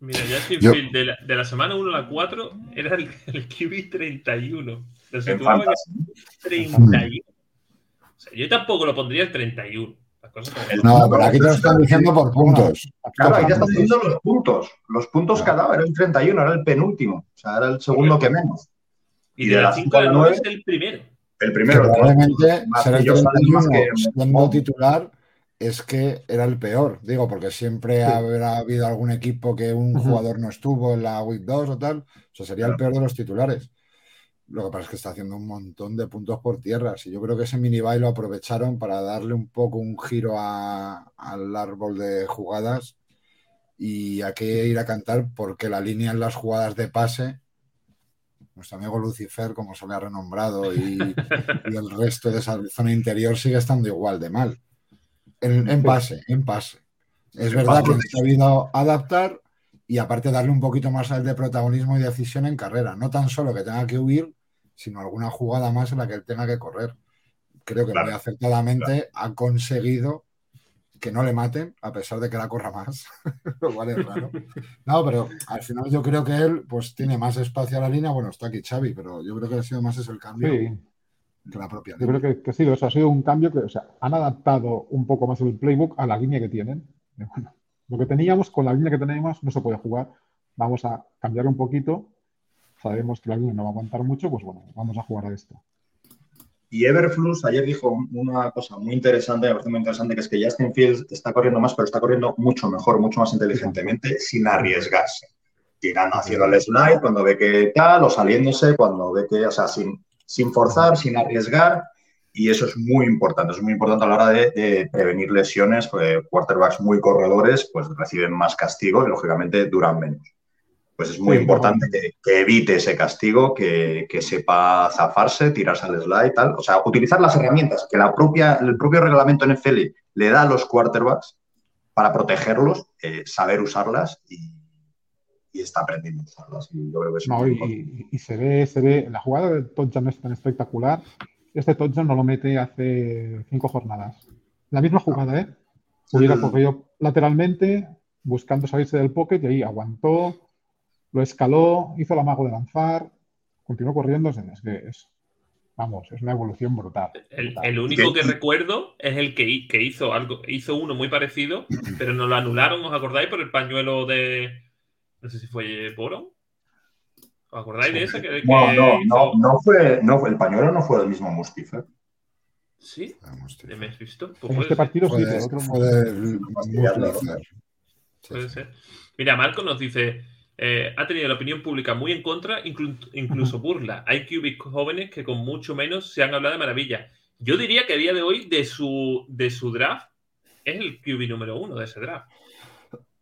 Mira, Justin Yo- Field de la, de la semana 1 a la 4 era el, el QB 31. Lo En situaba en fantasy. el 31. O sea, yo tampoco lo pondría el 31. Las cosas como son. No, pero aquí te lo están diciendo por puntos. Claro, ahí te estás viendo los puntos. Los puntos que ha dado. Era el 31, era el penúltimo. O sea, era el segundo que menos. Y de la 5 a la 9 es el primero. El primero. probablemente más ser el que yo, sale 31 más que- siendo titular es que era el peor. Digo, porque siempre habrá habido algún equipo que un jugador no estuvo en la Week 2 o tal. O sea, sería el peor de los titulares. Lo que pasa es que está haciendo un montón de puntos por tierra. Y yo creo que ese mini lo aprovecharon para darle un poco un giro a- al árbol de jugadas. Y hay que ir a cantar porque la línea en las jugadas de pase, nuestro amigo Lucifer, como se le ha renombrado, y, y el resto de esa zona interior sigue estando igual de mal. En, en pase, en pase. Es verdad que han sabido adaptar y aparte darle un poquito más al de protagonismo y decisión en carrera. No tan solo que tenga que huir, sino alguna jugada más en la que él tenga que correr. Creo que Claro, muy acertadamente ha conseguido que no le maten, a pesar de que la corra más, lo cual es raro. No, pero al final yo creo que él pues tiene más espacio a la línea. Bueno, está aquí Xavi, pero yo creo que ha sido más ese el cambio Sí, que la propia yo creo que, que ha sido eso, ha sido un cambio que, o sea, han adaptado un poco más el playbook a la línea que tienen. Y bueno, lo que teníamos con la línea que tenemos no se puede jugar. Vamos a cambiar un poquito. Sabemos que la línea no va a aguantar mucho, pues bueno, vamos a jugar a esto. Y Everflux ayer dijo una cosa muy interesante, me parece muy interesante, que es que Justin Fields está corriendo más, pero está corriendo mucho mejor, mucho más inteligentemente, sin arriesgarse. Tirando, haciendo el slide cuando ve que tal, o saliéndose cuando ve que, o sea, sin, sin forzar, sin arriesgar. Y eso es muy importante, es muy importante a la hora de, de prevenir lesiones, porque quarterbacks muy corredores pues reciben más castigo y lógicamente duran menos. Pues es muy Sí, importante que, que evite ese castigo, que, que sepa zafarse, tirarse al slide y tal. O sea, utilizar las herramientas que la propia, el propio reglamento NFL le da a los quarterbacks para protegerlos, eh, saber usarlas y, y está aprendiendo a usarlas. Y yo creo que es No, y, y- y se ve, se ve, la jugada del touchdown es tan espectacular. Este touchdown no lo mete hace cinco jornadas. La misma jugada, ¿eh? Hubiera corrido lateralmente, buscando salirse del pocket y ahí aguantó, lo escaló, hizo el amago de lanzar, continuó corriendo. Es es que es, vamos, es una evolución brutal. El, brutal. el único que recuerdo es el que, que hizo algo, hizo uno muy parecido, pero nos lo anularon, ¿os acordáis? Por el pañuelo de. No sé si fue Boron. ¿Os acordáis de ese? Que, que No, no, hizo- no, no fue, no fue, el pañuelo no fue del mismo Mustif. ¿eh? ¿Sí? ¿De me has visto? Pues En este ser, partido Fue sí, de- pero otro fue puede sí. ser. Mira, Marco nos dice. eh, ha tenido la opinión pública muy en contra, inclu- incluso burla. Hay QB jóvenes que con mucho menos se han hablado de maravilla. Yo diría que a día de hoy, de su, de su draft, es el QB número uno de ese draft.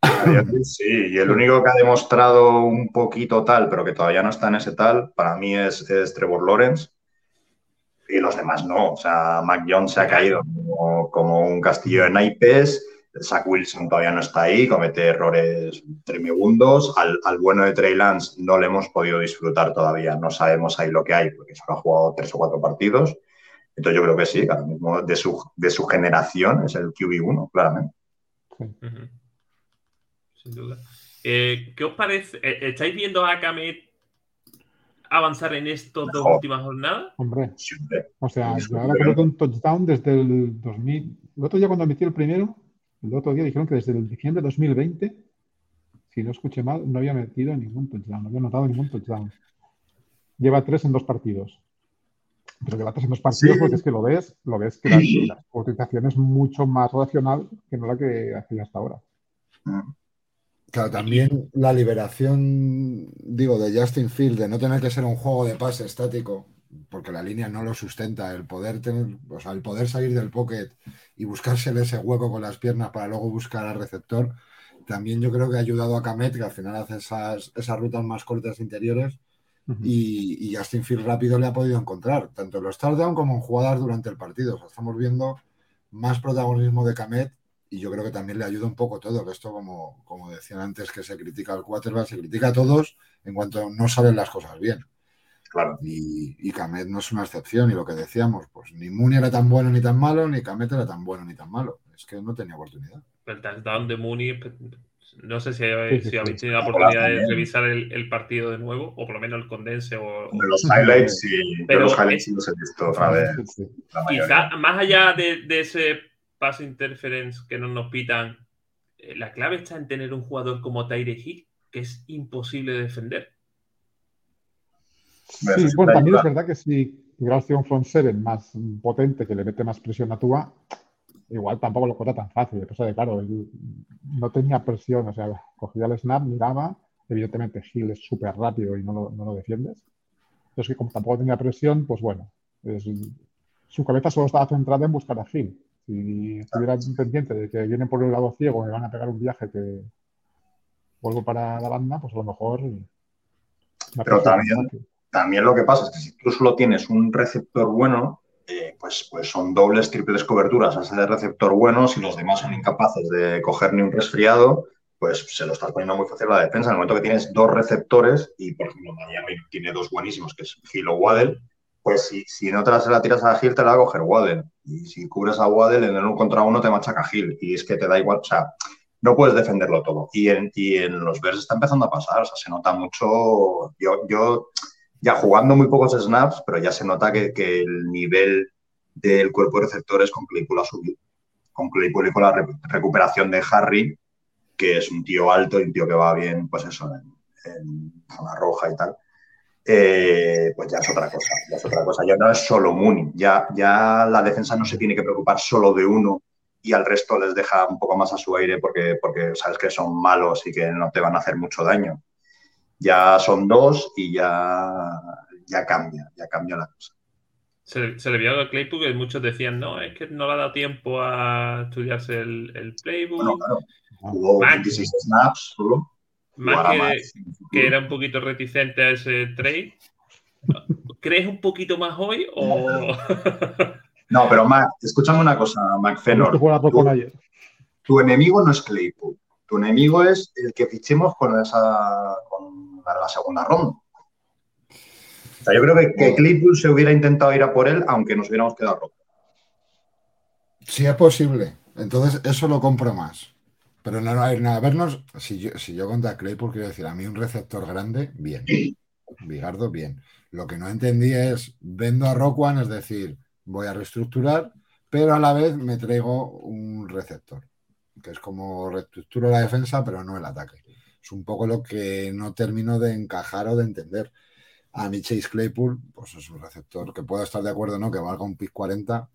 Sí, y el único que ha demostrado un poquito tal, pero que todavía no está en ese tal, para mí es, es Trevor Lawrence. Y los demás no. O sea, Mac Jones se ha caído como, como un castillo de naipes. Zach Wilson todavía no está ahí, comete errores tremendos. Al, al, bueno de Trey Lance no le hemos podido disfrutar todavía. No sabemos ahí lo que hay, porque solo ha jugado tres o cuatro partidos. Entonces yo creo que sí, ahora mismo de su, de su generación es el QB1, claramente. Uh -huh. Sin duda. Eh, ¿Qué os parece? ¿Estáis viendo a Kamet avanzar en estas dos últimas jornadas? Hombre, o sea, yo ahora creo que un touchdown desde el 2000. El otro día cuando metí el primero, el otro día dijeron que desde el diciembre de 2020, si no escuché mal, no había metido ningún touchdown, no había notado ningún touchdown. Lleva tres en dos partidos. Pero lleva tres en dos partidos sí. porque es que lo ves, lo ves que la, la utilización es mucho más racional que no la que hacía hasta ahora. Claro, también la liberación, digo, de Justin Field, de no tener que ser un juego de pase estático, porque la línea no lo sustenta, el poder tener, o sea, el poder salir del pocket y buscársele ese hueco con las piernas para luego buscar al receptor, también yo creo que ha ayudado a Kamet, que al final hace esas, esas rutas más cortas interiores, uh -huh. y, y, Justin Field rápido le ha podido encontrar, tanto en los touchdowns como en jugadas durante el partido. O sea, estamos viendo más protagonismo de Kamet y yo creo que también le ayuda un poco todo, que esto como, como decían antes que se critica al quarterback, se critica a todos en cuanto no saben las cosas bien. Claro. Y, y Kamet no es una excepción, y lo que decíamos, pues ni Mooney era tan bueno ni tan malo, ni Kamet era tan bueno ni tan malo. Es que no tenía oportunidad. El touchdown de Mooney, no sé si, si habéis tenido la oportunidad de revisar el, el, partido de nuevo, o por lo menos el condense. O, de los highlights, sí, pero, de los highlights sí los he visto otra vez. Quizá, más allá de, de ese paso interference que no nos pitan, eh, la clave está en tener un jugador como Tyre Hill, que es imposible de defender. Sí, bueno, también es verdad que si tuvieras un front seven más potente que le mete más presión a Tua, igual tampoco lo corta tan fácil. Entonces, claro, él no tenía presión, o sea, cogía el snap, miraba, evidentemente Hill es súper rápido y no lo, no lo, defiendes. Entonces, que como tampoco tenía presión, pues bueno, es, su cabeza solo estaba centrada en buscar a Hill. Si estuviera pendiente de que vienen por el lado ciego, me van a pegar un viaje que vuelvo para la banda, pues a lo mejor. Pero también, también lo que pasa es que si tú solo tienes un receptor bueno, eh, pues, pues son dobles, triples coberturas a ese receptor bueno. Si los demás son incapaces de coger ni un resfriado, pues se lo estás poniendo muy fácil a la defensa. En el momento que tienes dos receptores, y por ejemplo Miami tiene dos buenísimos, que es Gil o Waddell, pues si, si no te la, tiras a Gil, te la va a coger Waddell. Y si cubres a Waddell, en el uno contra uno te machaca Gil. Y es que te da igual, o sea, no puedes defenderlo todo. Y en, y en los Bears está empezando a pasar, o sea, se nota mucho. Yo, yo ya jugando muy pocos snaps, pero ya se nota que, que el nivel del cuerpo de receptores con Claypool ha subido. Con Claypool y con la re recuperación de Harry, que es un tío alto y un tío que va bien, pues eso, en, en zona roja y tal eh, pues ya es otra cosa. Ya es otra cosa. Ya no es solo Mooney. Ya, ya la defensa no se tiene que preocupar solo de uno y al resto les deja un poco más a su aire porque, porque sabes que son malos y que no te van a hacer mucho daño. Ya son dos y ya, ya cambia, ya cambia la cosa. Se, se le vio a Claypool que muchos decían, no, es que no le ha dado tiempo a estudiarse el, el playbook. Bueno, claro. Jugó 26 snaps solo. Más que, que, era un poquito reticente a ese trade. ¿Crees un poquito más hoy o...? no, pero Mac, escúchame una cosa, Mac Fenor. Tu, tu, enemigo no es Claypool. Tu enemigo es el que fichemos con esa con la segunda ronda. O sea, yo creo que, que, Claypool se hubiera intentado ir a por él, aunque nos hubiéramos quedado rotos. Si es posible. Entonces, eso lo compro más. Pero no, no, nada, vernos, si yo, si yo contra Claypool, quiero decir, a mí un receptor grande, bien. Bigardo, bien. Lo que no entendí es, vendo a Rock One, es decir, voy a reestructurar, pero a la vez me traigo un receptor, que es como reestructuro la defensa, pero no el ataque. Es un poco lo que no termino de encajar o de entender. A mi Chase Claypool, pues es un receptor que puedo estar de acuerdo, ¿no? Que valga un pick 40,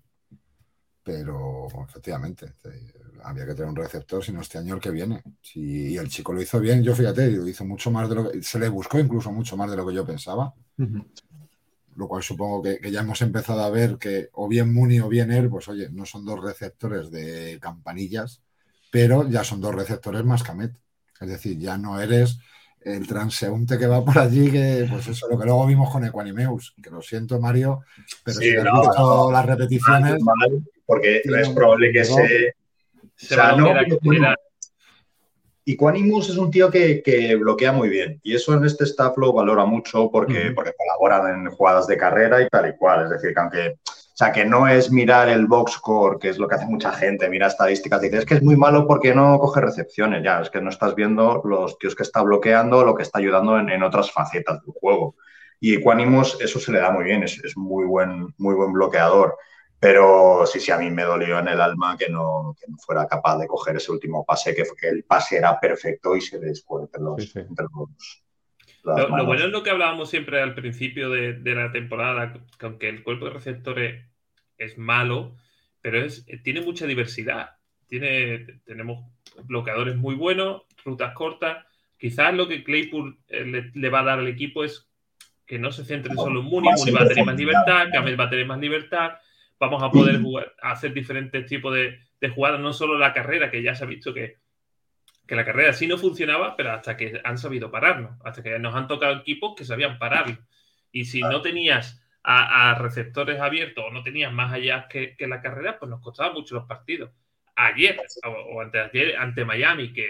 pero efectivamente había que tener un receptor, sino este año el que viene. Si el chico lo hizo bien, yo fíjate, lo hizo mucho más de lo que se le buscó incluso mucho más de lo que yo pensaba. Uh -huh. lo cual supongo que, que ya hemos empezado a ver que o bien Muni o bien él, pues oye, no son dos receptores de campanillas, pero ya son dos receptores más Camet. Es decir, ya no eres el transeúnte que va por allí, que pues eso, lo que luego vimos con Equanimeus, que lo siento, Mario, pero Sí, si has no, visto no. las repeticiones, Mal, porque es probable que error. Se. O sea, no, era- Equanimus es un tío que, que bloquea muy bien y eso en este staff lo valora mucho porque, porque colaboran en jugadas de carrera y tal y cual. Es decir, que aunque, o sea, que no es mirar el box score, que es lo que hace mucha gente, mira estadísticas, dice, es que es muy malo porque no coge recepciones, ya, es que no estás viendo los tíos que está bloqueando, lo que está ayudando en, en otras facetas del juego. Y Equanimus eso se le da muy bien, es, es muy, buen, muy buen bloqueador. Pero sí, sí, a mí me dolió en el alma que no, que no fuera capaz de coger ese último pase, que, que el pase era perfecto y se le entre los, Sí, sí. entre los- Lo, lo bueno es lo que hablábamos siempre al principio de, de la temporada, que aunque el cuerpo de receptores es malo, pero es, tiene mucha diversidad. Tiene, tenemos bloqueadores muy buenos, rutas cortas. Quizás lo que Claypool eh, le, le va a dar al equipo es que no se centre solo en Mooney. Más Mooney va a tener más libertad, Camel va a tener más libertad. Vamos a poder jugar- hacer diferentes tipos de, de jugadas, no solo la carrera, que ya se ha visto que, que la carrera sí no funcionaba, pero hasta que han sabido pararnos, hasta que nos han tocado equipos que sabían pararlo. Y si no tenías a, a receptores abiertos o no tenías más allá que, que la carrera, pues nos costaba mucho los partidos. Ayer o, o antes de ayer, ante Miami, que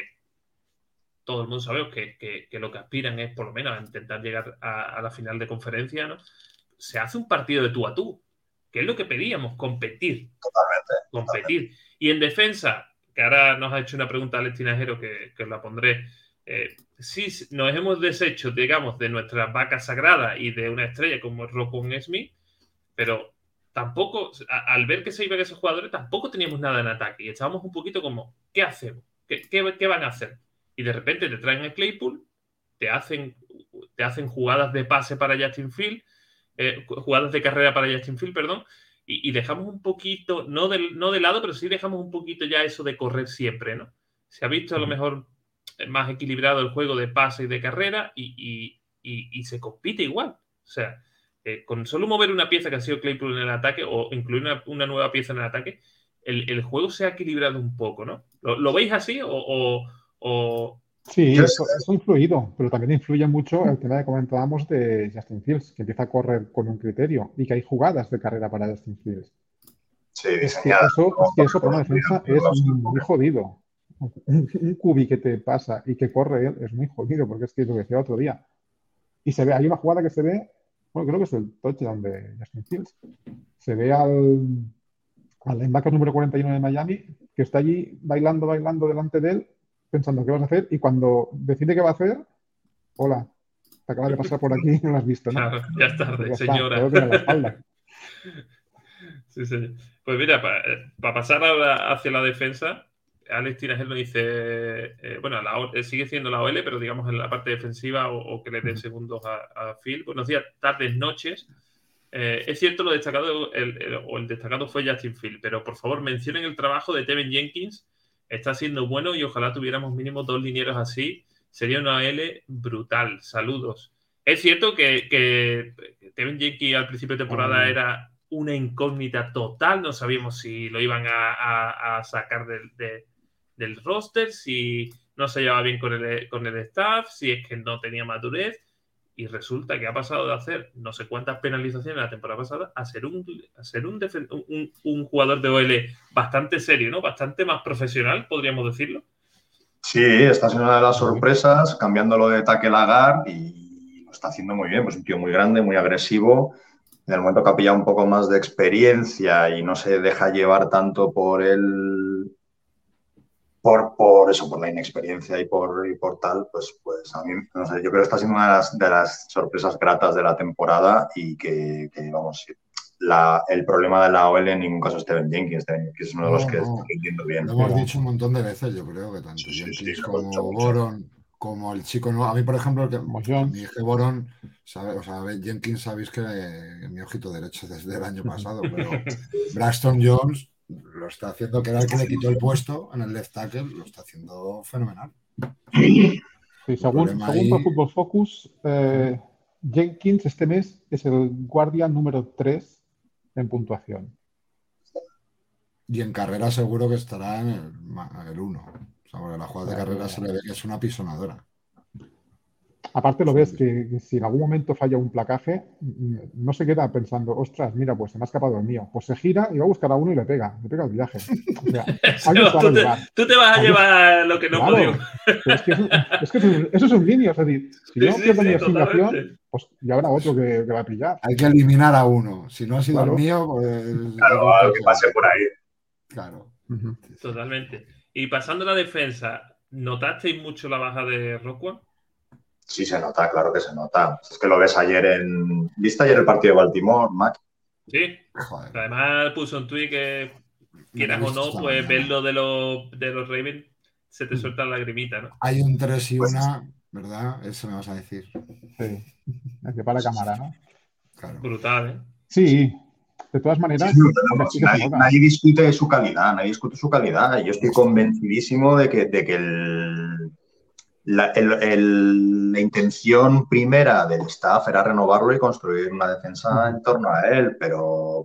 todo el mundo que, que- que lo que aspiran es por lo menos a intentar llegar a, a la final de conferencia, ¿no? Se hace un partido de tú a tú, que es lo que pedíamos, competir Totalmente. competir. Y en defensa, que ahora nos ha hecho una pregunta Alex Tinajero que, que os la pondré. Eh, sí, nos hemos deshecho, digamos, de nuestras vacas sagradas y de una estrella como Rocco Smith, pero tampoco, a- al ver que se iban esos jugadores, tampoco teníamos nada en ataque y estábamos un poquito como, ¿qué hacemos? ¿Qué, qué, qué van a hacer? Y de repente te traen a Claypool, te hacen, te hacen jugadas de pase para Justin Field, eh, jugadas de carrera para Justin Field, perdón, y, y dejamos un poquito, no de, no de lado, pero sí dejamos un poquito ya eso de correr siempre, ¿no? Se ha visto a lo mejor eh, más equilibrado el juego de pase y de carrera y, y- y- y se compite igual. O sea, eh, con solo mover una pieza que ha sido Claypool en el ataque o incluir una, una nueva pieza en el ataque, el, el juego se ha equilibrado un poco, ¿no? ¿Lo, lo veis así o, o- o- Sí, eso, eso ha influido, pero también influye mucho el tema que comentábamos de Justin Fields, que empieza a correr con un criterio y que hay jugadas de carrera para Justin Fields. Sí, Es que eso, es que eso para una defensa es muy jodido. Un, cubi que te pasa y que corre él es muy jodido, porque es que es lo que decía otro día. Y se ve, hay una jugada que se ve, bueno, creo que es el touchdown de Justin Fields. Se ve al, al linebacker número 41 de Miami, que está allí bailando, bailando delante de él, pensando qué vas a hacer, y cuando decide qué va a hacer, hola, te acaba de pasar por aquí y no lo has visto, ¿no? Claro, ya es tarde, Pues ya señora. la espalda. Sí, señor. Pues mira, para pasar ahora hacia la defensa, Alex Tinajero dice, eh, bueno, la eh, sigue siendo la OL, pero digamos en la parte defensiva o, o que le den segundos a, a Phil. Buenos días, tardes, noches. Eh, es cierto lo destacado, el, el- o el destacado fue Justin Field, pero por favor mencionen el trabajo de Tevin Jenkins. Está siendo bueno y ojalá tuviéramos mínimo dos linieros así. Sería una L brutal. Saludos. Es cierto que, que Tevin Jenkins al principio de temporada Mm. era una incógnita total. No sabíamos si lo iban a, a- a sacar del, de- del roster, si no se llevaba bien con el, con el staff, si es que no tenía madurez. Y resulta que ha pasado de hacer no sé cuántas penalizaciones la temporada pasada a ser un, a ser un, un- jugador de OL bastante serio, ¿no? Bastante más profesional, podríamos decirlo. Sí, esta es una de las sorpresas, cambiándolo de tackle a guard y lo está haciendo muy bien. Pues un tío muy grande, muy agresivo. En el momento que ha pillado un poco más de experiencia y no se deja llevar tanto por el. Por, por eso, por la inexperiencia y por, y por tal, pues, pues a mí, no sé, yo creo que está siendo una de las, de las sorpresas gratas de la temporada y que, que, vamos, la, el problema de la OL en ningún caso es Steven Jenkins. Steven Jenkins es uno de los No, que no. está rindiendo bien. Lo hemos dicho un montón de veces, yo creo que tanto Sí, sí, Jenkins sí, dicho como mucho. Boron, como el chico nuevo. A mí, por ejemplo, el que, que Boron, sabe, o sea, Jenkins sabéis que es mi ojito derecho desde el año pasado, pero Braxton Jones lo está haciendo, que era el que le quitó el puesto en el left tackle, lo está haciendo fenomenal. Sí, según, según ahí- Football Focus, eh, Jenkins este mes es el guardia número 3 en puntuación. Y en carrera seguro que estará en el, ma- el 1. O sea, porque la jugada de carrera se le ve que es una pisonadora. Aparte lo ves que, si en algún momento falla un placaje, mm, no se queda pensando, ostras, mira, pues se me ha escapado el mío. Pues se gira y va a buscar a uno y le pega, le pega el viaje. O sea, tú, te, llevar. tú te vas a Alguien- llevar lo que no Claro, podemos. es que, eso, es que eso, es- eso es un línea, es decir, si yo sí, pierdo sí, mi asignación, totalmente. pues ya habrá otro que, que va a pillar. Hay que eliminar a uno. Si no ha sido Claro. el mío, pues. Claro, algo que pase por ahí. Claro. Totalmente. Y pasando a la defensa, ¿notasteis mucho la baja de Rockwell? Sí, se nota, claro que se nota. Es que lo ves ayer en. ¿Viste ayer el partido de Baltimore, Mac? Sí. Joder. Además puso un tuit que, quieras o no, pues mañana. verlo de los, de los Ravens, se te suelta la lagrimita, ¿no? Hay un 3 y Pues 1, ¿verdad? Eso me vas a decir. Sí. El que para cámara, ¿no? Claro. Brutal, ¿eh? Sí, de todas maneras, Sí, sí nadie, nadie discute su calidad, nadie discute su calidad. Yo estoy convencidísimo de que, de que el- la, el- el- la intención primera del staff era renovarlo y construir una defensa en torno a él, pero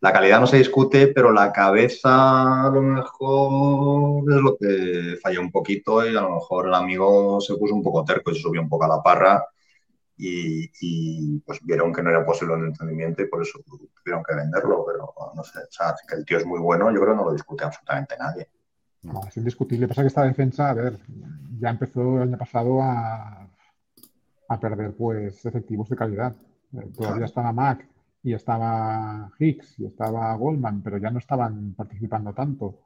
la calidad no se discute, pero la cabeza a lo mejor es lo que falla un poquito y a lo mejor el amigo se puso un poco terco y se subió un poco a la parra y, y, pues vieron que no era posible el entendimiento y por eso tuvieron que venderlo, pero no sé, o sea, que el tío es muy bueno, yo creo que no lo discute absolutamente nadie. No, es indiscutible. Pasa que esta defensa, a ver, ya empezó el año pasado a, a perder pues efectivos de calidad. Eh, Todavía estaba Mac y estaba Hicks y estaba Goldman, pero ya no estaban participando tanto.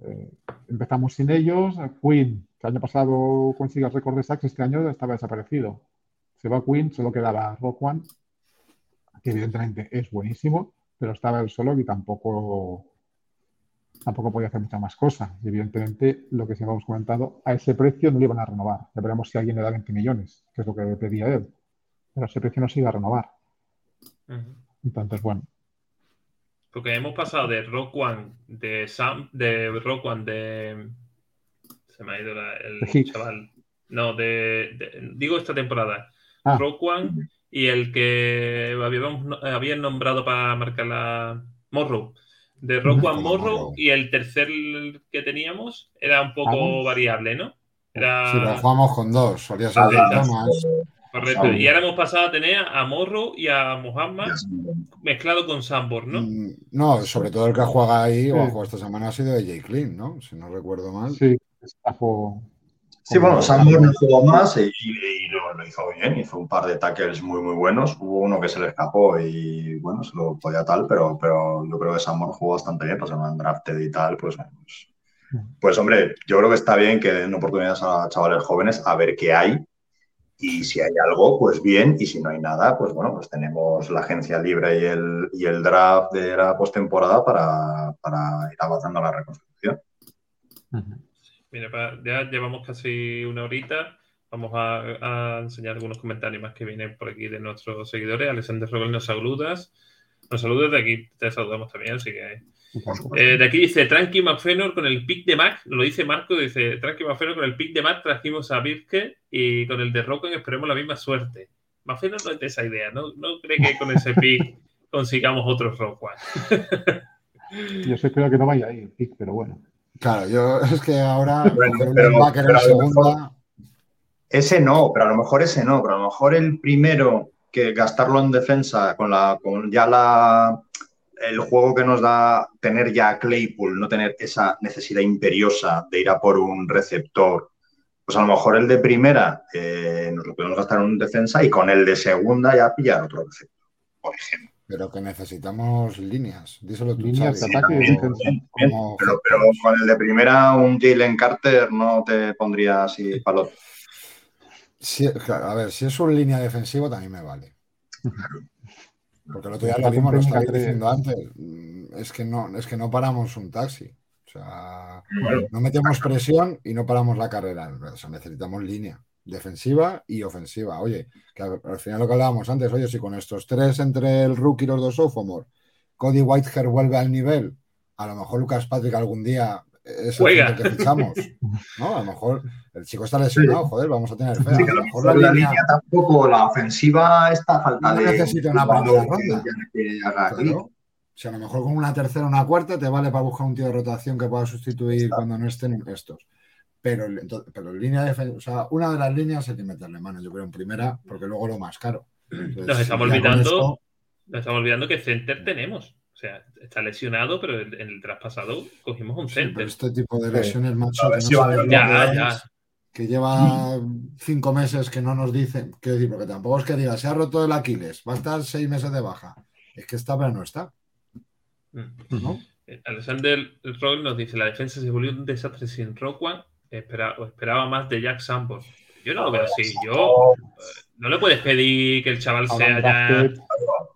Eh, empezamos sin ellos. Quinn, que el año pasado consiguió el récord de sacks, este año estaba desaparecido. Se va Quinn, solo quedaba Rock One, que evidentemente es buenísimo, pero estaba él solo y tampoco tampoco podía hacer mucha más cosa. Y evidentemente, lo que siempre hemos comentado, a ese precio no le iban a renovar. Ya veremos si alguien le da 20 millones, que es lo que pedía él. Pero a ese precio no se iba a renovar. Ujú. Entonces, bueno, Porque hemos pasado de Rock One, de Sam, de Rock One, de. Se me ha ido la- el chaval. No, de, de- Digo esta temporada. Ah. Rock One y el que habíamos, no- habían nombrado para marcar la. Morrow. De Rock. One Morrow y el tercer que teníamos era un poco variable, ¿no? Era. Si lo jugamos con dos, solía ser Ah. Thomas. Correcto. Y ahora hemos pasado a tener a Morrow y a Muhammad mezclado con Sambor, ¿no? Mm, No, sobre todo el que juega ahí o Sí. ha jugado esta semana ha sido de Jay Clean, ¿no? Si no recuerdo mal. sí, estafó. Sí, bueno, Sambor no jugó más y, y lo, lo hizo bien, hizo un par de tackles muy, muy buenos. Hubo uno que se le escapó y, bueno, se lo podía tal, pero, pero yo creo que Sambor jugó bastante bien, pues en drafted y tal, pues, pues, pues, hombre, yo creo que está bien que den oportunidades a chavales jóvenes a ver qué hay y si hay algo, pues bien, y si no hay nada, pues bueno, pues tenemos la agencia libre y el, y el draft de la postemporada para, para ir avanzando la reconstrucción. Ujú. Mira, ya llevamos casi una horita. Vamos a, a enseñar algunos comentarios más que vienen por aquí de nuestros seguidores. Alexander Robel nos saludas. Nos saludas de aquí, te saludamos también, así que. Eh, de aquí dice Tranqui McFenor con el pick de Mac, lo dice Marco, dice Tranqui McFenor con el pick de Mac trajimos a Birke y con el de Rocken esperemos la misma suerte. McFenor no es de esa idea, no, no cree que con ese pick consigamos otro Rock. Yo sé creo que no vaya ahí el pick, pero bueno. Claro, yo es que ahora Bueno, un pero en a mejor- segunda. Ese no, pero a lo mejor ese no, pero a lo mejor el primero que gastarlo en defensa con la con ya la el juego que nos da tener ya a Claypool, no tener esa necesidad imperiosa de ir a por un receptor, pues a lo mejor el de primera eh, nos lo podemos gastar en defensa y con el de segunda ya pillar otro receptor, por ejemplo. Pero que necesitamos líneas. Díselo tú, Líneas Xavi. de ataque y Bien, defensa. bien, bien, Como pero, pero con el de primera un Jalen Carter no te pondría así palo. Claro, a ver, si es un línea defensivo también me vale. Porque el otro día lo vimos, lo estaba diciendo antes. mm, Es que no, es que no paramos un taxi. O sea, no metemos presión y no paramos la carrera. O sea, necesitamos línea defensiva y ofensiva. Oye, que al, al final lo que hablábamos antes, oye, si con estos tres entre el rookie y los dos sophomore, Cody Whitehair vuelve al nivel, a lo mejor Lucas Patrick algún día es Juega. el que fichamos. ¿no? A lo mejor el chico está lesionado, joder, vamos a tener fe. Sí, A que a lo mejor la la línea, línea tampoco, la ofensiva está a falta No de. necesita una primera ronda. que haga clic. claro. Si a lo mejor con una tercera o una cuarta te vale para buscar un tío de rotación que pueda sustituir cuando no estén estos. Pero, entonces- pero línea de defen- o sea, una de las líneas hay que meterle mano, yo creo, en primera, porque luego lo más caro. Entonces, Nos estamos olvidando, esto- nos estamos olvidando que center tenemos. O sea, está lesionado, pero en el traspasado cogimos un Sí, pero center. este tipo de Sí. lesiones, macho, que no sabes Ya, ya. que lleva cinco meses que no nos dicen, quiero decir, porque tampoco es que diga, se ha roto el Aquiles, va a estar seis meses de baja. Es que está, pero no está, Mm. ¿no? Eh, Alexander Roll nos dice: La defensa se volvió un desastre sin Rockwan. Espera, esperaba más de Jack Sanborn. Yo no lo veo así. Yo eh, no le puedes pedir que el chaval sea ya.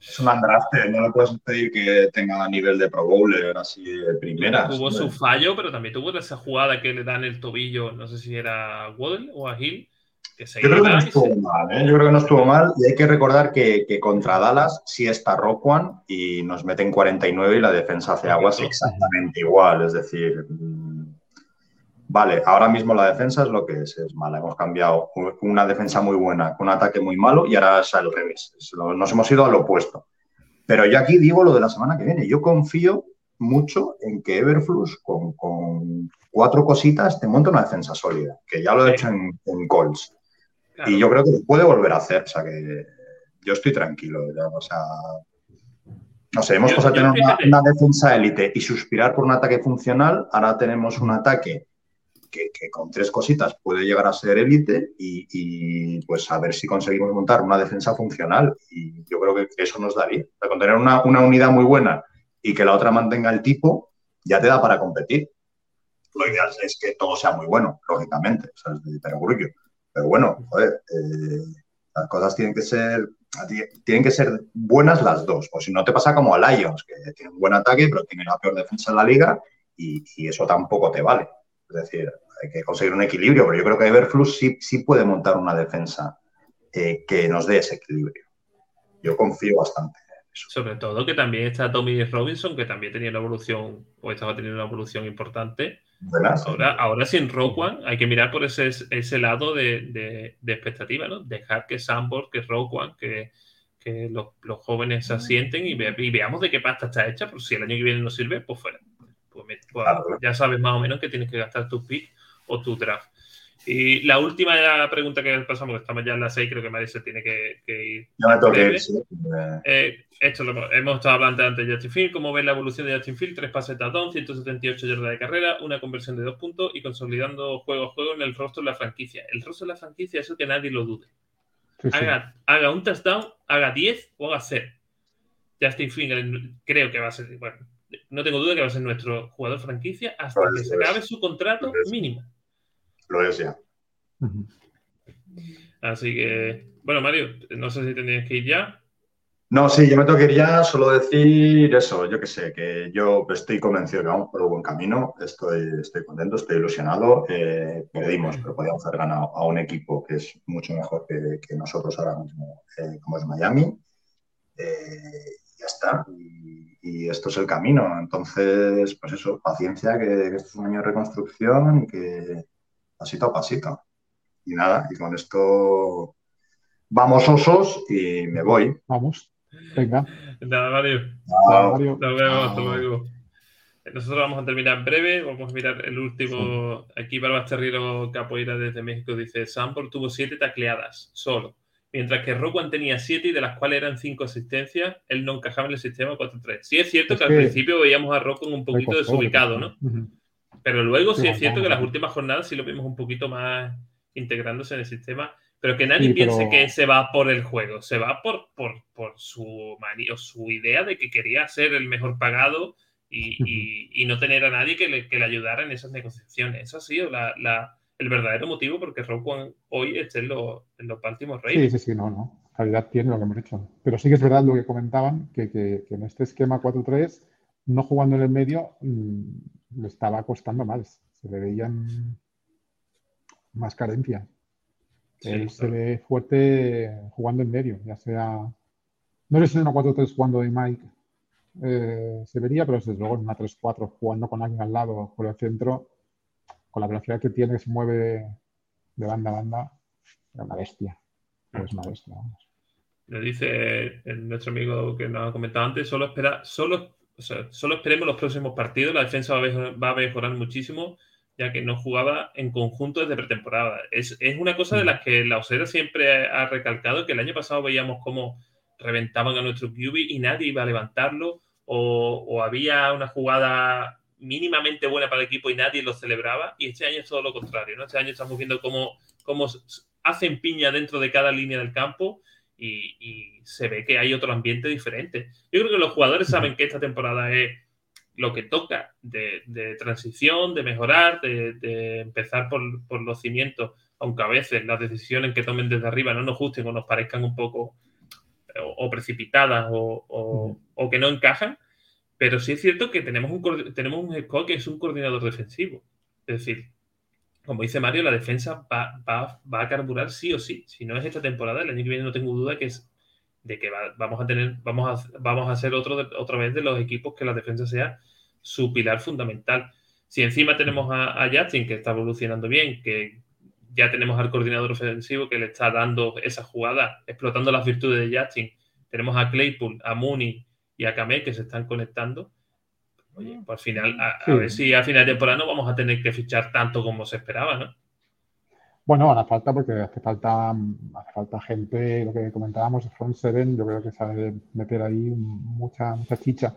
Es un undrafted, no le puedes pedir que tenga nivel de Pro Bowler así de primeras. Tuvo su fallo, pero también tuvo esa jugada que le dan el tobillo, no sé si era a Waddle o a Hill, que se Yo creo que no estuvo mal, ¿eh? Yo creo que no estuvo mal y hay que recordar que, que contra Dallas sí está Roquan y nos meten 49 y la defensa hace aguas exactamente igual. Es decir, vale, ahora mismo la defensa es lo que es, es mala. Hemos cambiado una defensa muy buena con un ataque muy malo y ahora es al revés. Nos hemos ido al opuesto. Pero yo aquí digo lo de la semana que viene. Yo confío mucho en que Everflux con, con cuatro cositas te monta una defensa sólida, que ya lo he hecho en, en Colts. claro. Y yo creo que lo puede volver a hacer. O sea que yo estoy tranquilo. ya, o sea, no sé, hemos pasado a tener una defensa élite y suspirar por un ataque funcional. Ahora tenemos un ataque que, con tres cositas puede llegar a ser élite y, pues a ver si conseguimos montar una defensa funcional. Y yo creo que eso nos daría. O con tener una, una unidad muy buena y que la otra mantenga el tipo, ya te da para competir. Lo ideal es que todo sea muy bueno, lógicamente, es de perogrullo. Pero bueno, eh, las cosas tienen que ser tienen que ser buenas las dos. O si no te pasa como a Lions, que tiene un buen ataque, pero tiene la peor defensa en la liga y eso tampoco te vale. Es decir, hay que conseguir un equilibrio, pero yo creo que Everflux sí, sí puede montar una defensa eh, que nos dé ese equilibrio. Yo confío bastante. Sobre todo que también está Tommy Robinson, que también tenía una evolución, o estaba teniendo una evolución importante. Ahora, ahora sin One, hay que mirar por ese, ese lado de, de, de expectativa, ¿no? Dejar que Sambor, que Rock One, que, que los, los, jóvenes se asienten y, ve, y, veamos de qué pasta está hecha, por si el año que viene no sirve, pues fuera. Pues, pues, claro. ya sabes más o menos que tienes que gastar tu pick o tu draft. Y la última pregunta que pasamos, que estamos ya en las 6, creo que Mari se tiene que, que ir. Me sí. eh, esto lo hemos estado hablando antes de Justin Field. ¿Cómo ves la evolución de Justin Field? Tres pases touchdown, 178 yardas de carrera, una conversión de dos puntos y consolidando juego a juego en el rostro de la franquicia. El rostro de la franquicia, eso que nadie lo dude. Sí, sí. Haga, haga, un touchdown, haga 10 o haga 0. Justin Field creo que va a ser, bueno, no tengo duda que va a ser nuestro jugador franquicia hasta que se acabe su contrato mínimo. Lo es ya. Así que, bueno, Mario, no sé si tendrías que ir ya. No, sí, yo me tengo que ir ya, solo decir eso, yo que sé, que yo estoy convencido que vamos por el buen camino, estoy, estoy contento, estoy ilusionado, eh, perdimos, pero podíamos haber ganado a un equipo que es mucho mejor que, que nosotros ahora mismo, eh, como es Miami, eh, ya está, y, y, esto es el camino, entonces, pues eso, paciencia, que, que esto es un año de reconstrucción y que pasito a pasito, y nada, y con esto vamos osos y me voy. Vamos. Venga. Nada, Mario. Chao. Mario. Nos vemos, hasta luego. Nosotros vamos a terminar en breve. Vamos a mirar el último. Aquí Barbas Terriero Capoeira desde México dice: Sanford tuvo siete tacleadas solo. Mientras que Rowan tenía siete y de las cuales eran cinco asistencias, él no encajaba en el sistema 4-3. Sí es cierto es que, que al principio veíamos a Rowan un poquito desubicado, ¿no? Uh -huh. Pero luego sí, es cierto que las últimas jornadas sí lo vimos un poquito más integrándose en el sistema. Pero que nadie sí, piense pero... que se va por el juego, se va por, por, por su manía, su idea de que quería ser el mejor pagado y, y, y no tener a nadie que le, que le, ayudara en esas negociaciones. Eso ha sido la, la, el verdadero motivo porque Roquan hoy esté en, lo, en los Baltimore Ravens. Sí, sí, sí, no, no. Calidad tiene lo que hemos hecho. Pero sí que es verdad lo que comentaban, que, que, que en este esquema 4-3, no jugando en el medio, mmm, le estaba costando más. Se le veían más carencias. Sí, Él claro. se ve fuerte jugando en medio, ya sea. No si en una 4-3 jugando de Mike eh, se vería, pero desde luego en una 3-4 jugando con alguien al lado por el centro, con la velocidad que tiene, se mueve de banda a banda, era una bestia. Es una bestia, vamos. Le dice nuestro amigo que nos ha comentado antes, solo espera, solo, o sea, solo esperemos los próximos partidos. La defensa va a mejor- va a mejorar muchísimo, ya que no jugaba en conjunto desde pretemporada. Es, es una cosa de las que la Osera siempre ha recalcado, que el año pasado veíamos cómo reventaban a nuestro QB y nadie iba a levantarlo, o, o había una jugada mínimamente buena para el equipo y nadie lo celebraba, y este año es todo lo contrario, ¿no? Este año estamos viendo cómo, cómo hacen piña dentro de cada línea del campo y, y se ve que hay otro ambiente diferente. Yo creo que los jugadores saben que esta temporada es lo que toca de, de transición, de mejorar, de, de empezar por, por los cimientos, aunque a veces las decisiones que tomen desde arriba no nos gusten o nos parezcan un poco o, o precipitadas o, o- o que no encajan, pero sí es cierto que tenemos un, tenemos un que es un coordinador defensivo. Es decir, como dice Mario, la defensa va, a carburar sí o sí. Si no es esta temporada, el año que viene no tengo duda que es de que va- vamos a tener, vamos a, ser otro de- otra vez de los equipos que la defensa sea su pilar fundamental. Si encima tenemos a, a Justin, que está evolucionando bien, que ya tenemos al coordinador ofensivo que le está dando esa jugada, explotando las virtudes de Justin. Tenemos a Claypool, a Mooney y a Kameh que se están conectando. Oye, pues al final, a, a Sí. ver si a final de temporada no vamos a tener que fichar tanto como se esperaba, ¿no? Bueno, hará falta porque hace falta, hace falta gente, lo que comentábamos, Front Seven, yo creo que sabe meter ahí mucha, mucha chicha.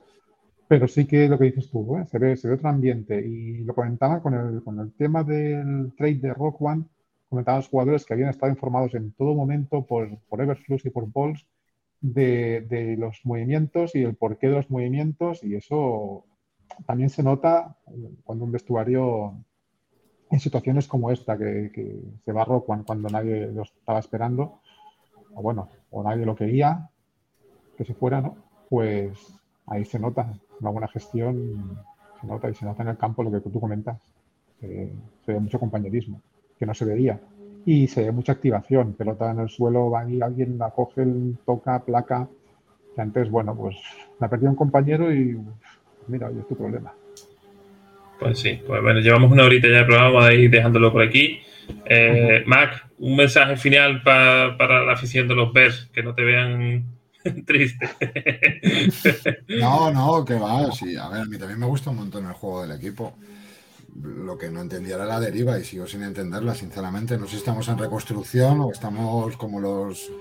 Pero sí que lo que dices tú, ¿eh? se ve, se ve otro ambiente. Y lo comentaba con el, con el tema del trade de Rock One, comentaban los jugadores que habían estado informados en todo momento por, por Everflux y por Balls de, de los movimientos y el porqué de los movimientos. Y eso también se nota cuando un vestuario en situaciones como esta, que, que se Rock One cuando nadie lo estaba esperando, o bueno, o nadie lo quería que se fuera, ¿no? Pues ahí se nota una buena gestión, se nota y se nota en el campo lo que tú comentas. Se, se ve mucho compañerismo, que no se veía. Y se ve mucha activación, pelota en el suelo, va y alguien la coge, toca, placa. Que antes, bueno, pues la perdió un compañero y mira, hoy es tu problema. Pues sí, pues bueno, llevamos una horita ya de programa, vamos a ir dejándolo por aquí. Eh, Mac, un mensaje final pa- para la afición de los Bears, que no te vean triste. No, no, que va, sí. A ver, a mí también me gusta un montón el juego del equipo. Lo que no entendía era la deriva y sigo sin entenderla, sinceramente. No sé si estamos en reconstrucción o estamos como los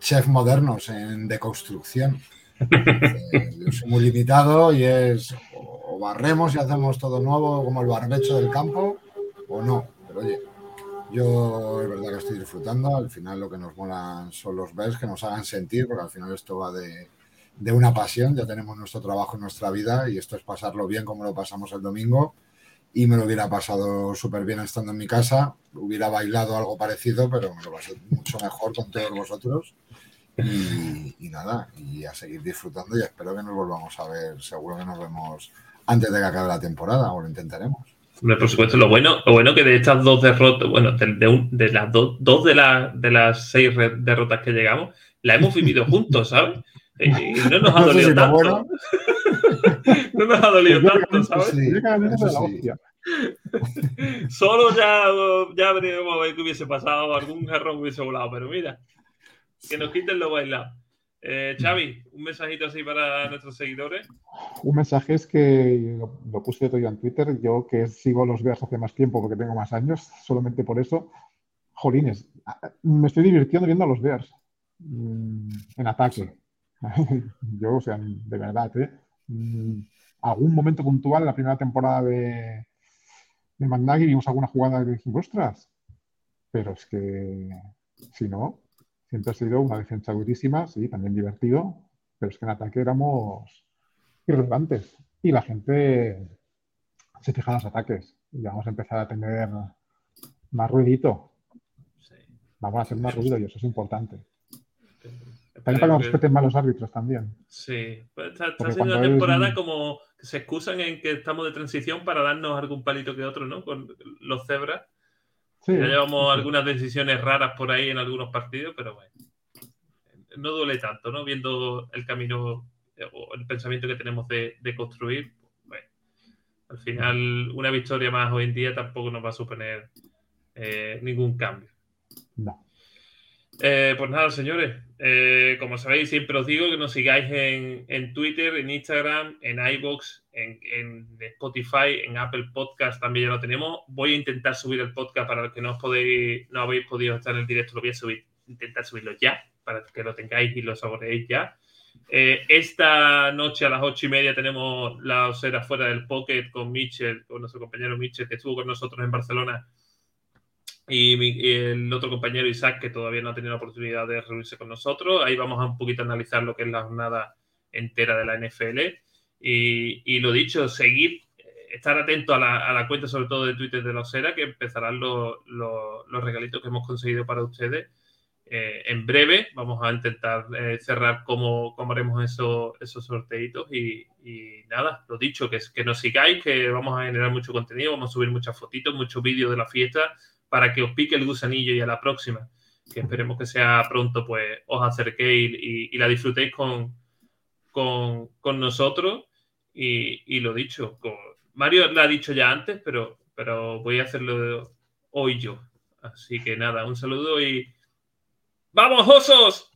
chefs modernos en deconstrucción. Soy muy limitado y es o barremos y hacemos todo nuevo como el barbecho del campo o no. Pero oye, yo es verdad que estoy disfrutando. Al final lo que nos molan son los Bears que nos hagan sentir, porque al final esto va de, de una pasión. Ya tenemos nuestro trabajo nuestra vida y esto es pasarlo bien como lo pasamos el domingo. Y me lo hubiera pasado súper bien estando en mi casa. Hubiera bailado algo parecido, pero me lo pasé mucho mejor con todos vosotros. Y, y nada, y a seguir disfrutando y espero que nos volvamos a ver. Seguro que nos vemos antes de que acabe la temporada, o lo intentaremos. Hombre, por supuesto, lo bueno, lo bueno que de estas dos derrotas, bueno, de, de un- de las dos, dos de, las de las seis re- derrotas que llegamos, la hemos vivido juntos, ¿sabes? Y, y no nos ha No sé dolido si tanto. bueno. no nos ha dolido tanto, ¿sabes? Sí, eso la sí. hostia. Solo ya, ya veremos a ver qué hubiese pasado, algún jarrón hubiese volado, pero mira, que nos quiten lo bailado. Eh, Xavi, un mensajito así para nuestros seguidores. Un mensaje es que lo, puse otro día en Twitter, yo que sigo los Bears hace más tiempo porque tengo más años, solamente por eso. Jolines, me estoy divirtiendo viendo a los Bears mm, en ataque. Yo, o sea, de verdad, ¿eh? Mm, Algún momento puntual en la primera temporada de, de Matt Nagy vimos alguna jugada que dijimos, ostras, pero es que si no, siempre ha sido una defensa durísima, sí, también divertido, pero es que en ataque éramos irrelevantes. Y la gente se fija en los ataques. Y vamos a empezar a tener más ruidito. Vamos a hacer más ruido y eso es importante. También para que nos respeten más los árbitros también. Sí, pues está, siendo una temporada como que se excusan en que estamos de transición para darnos algún palito que otro, ¿no? Con los cebras. Sí, ya llevamos algunas decisiones raras por ahí en algunos partidos, pero bueno, no duele tanto, ¿no? Viendo el camino o el pensamiento que tenemos de, construir, bueno, al final una victoria más hoy en día tampoco nos va a suponer eh, ningún cambio. No. Eh, pues nada, señores, eh, como sabéis, siempre os digo que nos sigáis en, Twitter, en Instagram, en iBox, en, Spotify, en Apple Podcast también ya lo tenemos. Voy a intentar subir el podcast para los que no os podéis, no habéis podido estar en el directo, lo voy a subir, intentar subirlo ya, para que lo tengáis y lo saboreéis ya. Eh, esta noche a las ocho y media tenemos la osera fuera del pocket con Mitchell, con nuestro compañero Mitchell, que estuvo con nosotros en Barcelona y, el otro compañero Isaac, que todavía no ha tenido la oportunidad de reunirse con nosotros. Ahí vamos a un poquito a analizar lo que es la jornada entera de la NFL. Y, lo dicho, seguir, estar atento a la, cuenta, sobre todo de Twitter de la Osera, que empezarán los, regalitos que hemos conseguido para ustedes. Eh, en breve vamos a intentar eh, cerrar cómo, cómo, haremos eso, esos sorteitos y, y, nada, lo dicho, que, que nos sigáis, que vamos a generar mucho contenido, vamos a subir muchas fotitos, muchos vídeos de la fiesta, para que os pique el gusanillo y a la próxima, que esperemos que sea pronto, pues os acerquéis y, la disfrutéis con, con, nosotros. Y, lo dicho, Mario lo ha dicho ya antes, pero, pero voy a hacerlo hoy yo. Así que nada, un saludo y ¡Vamos, osos!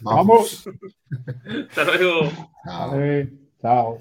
¡Vamos! Hasta luego. chao.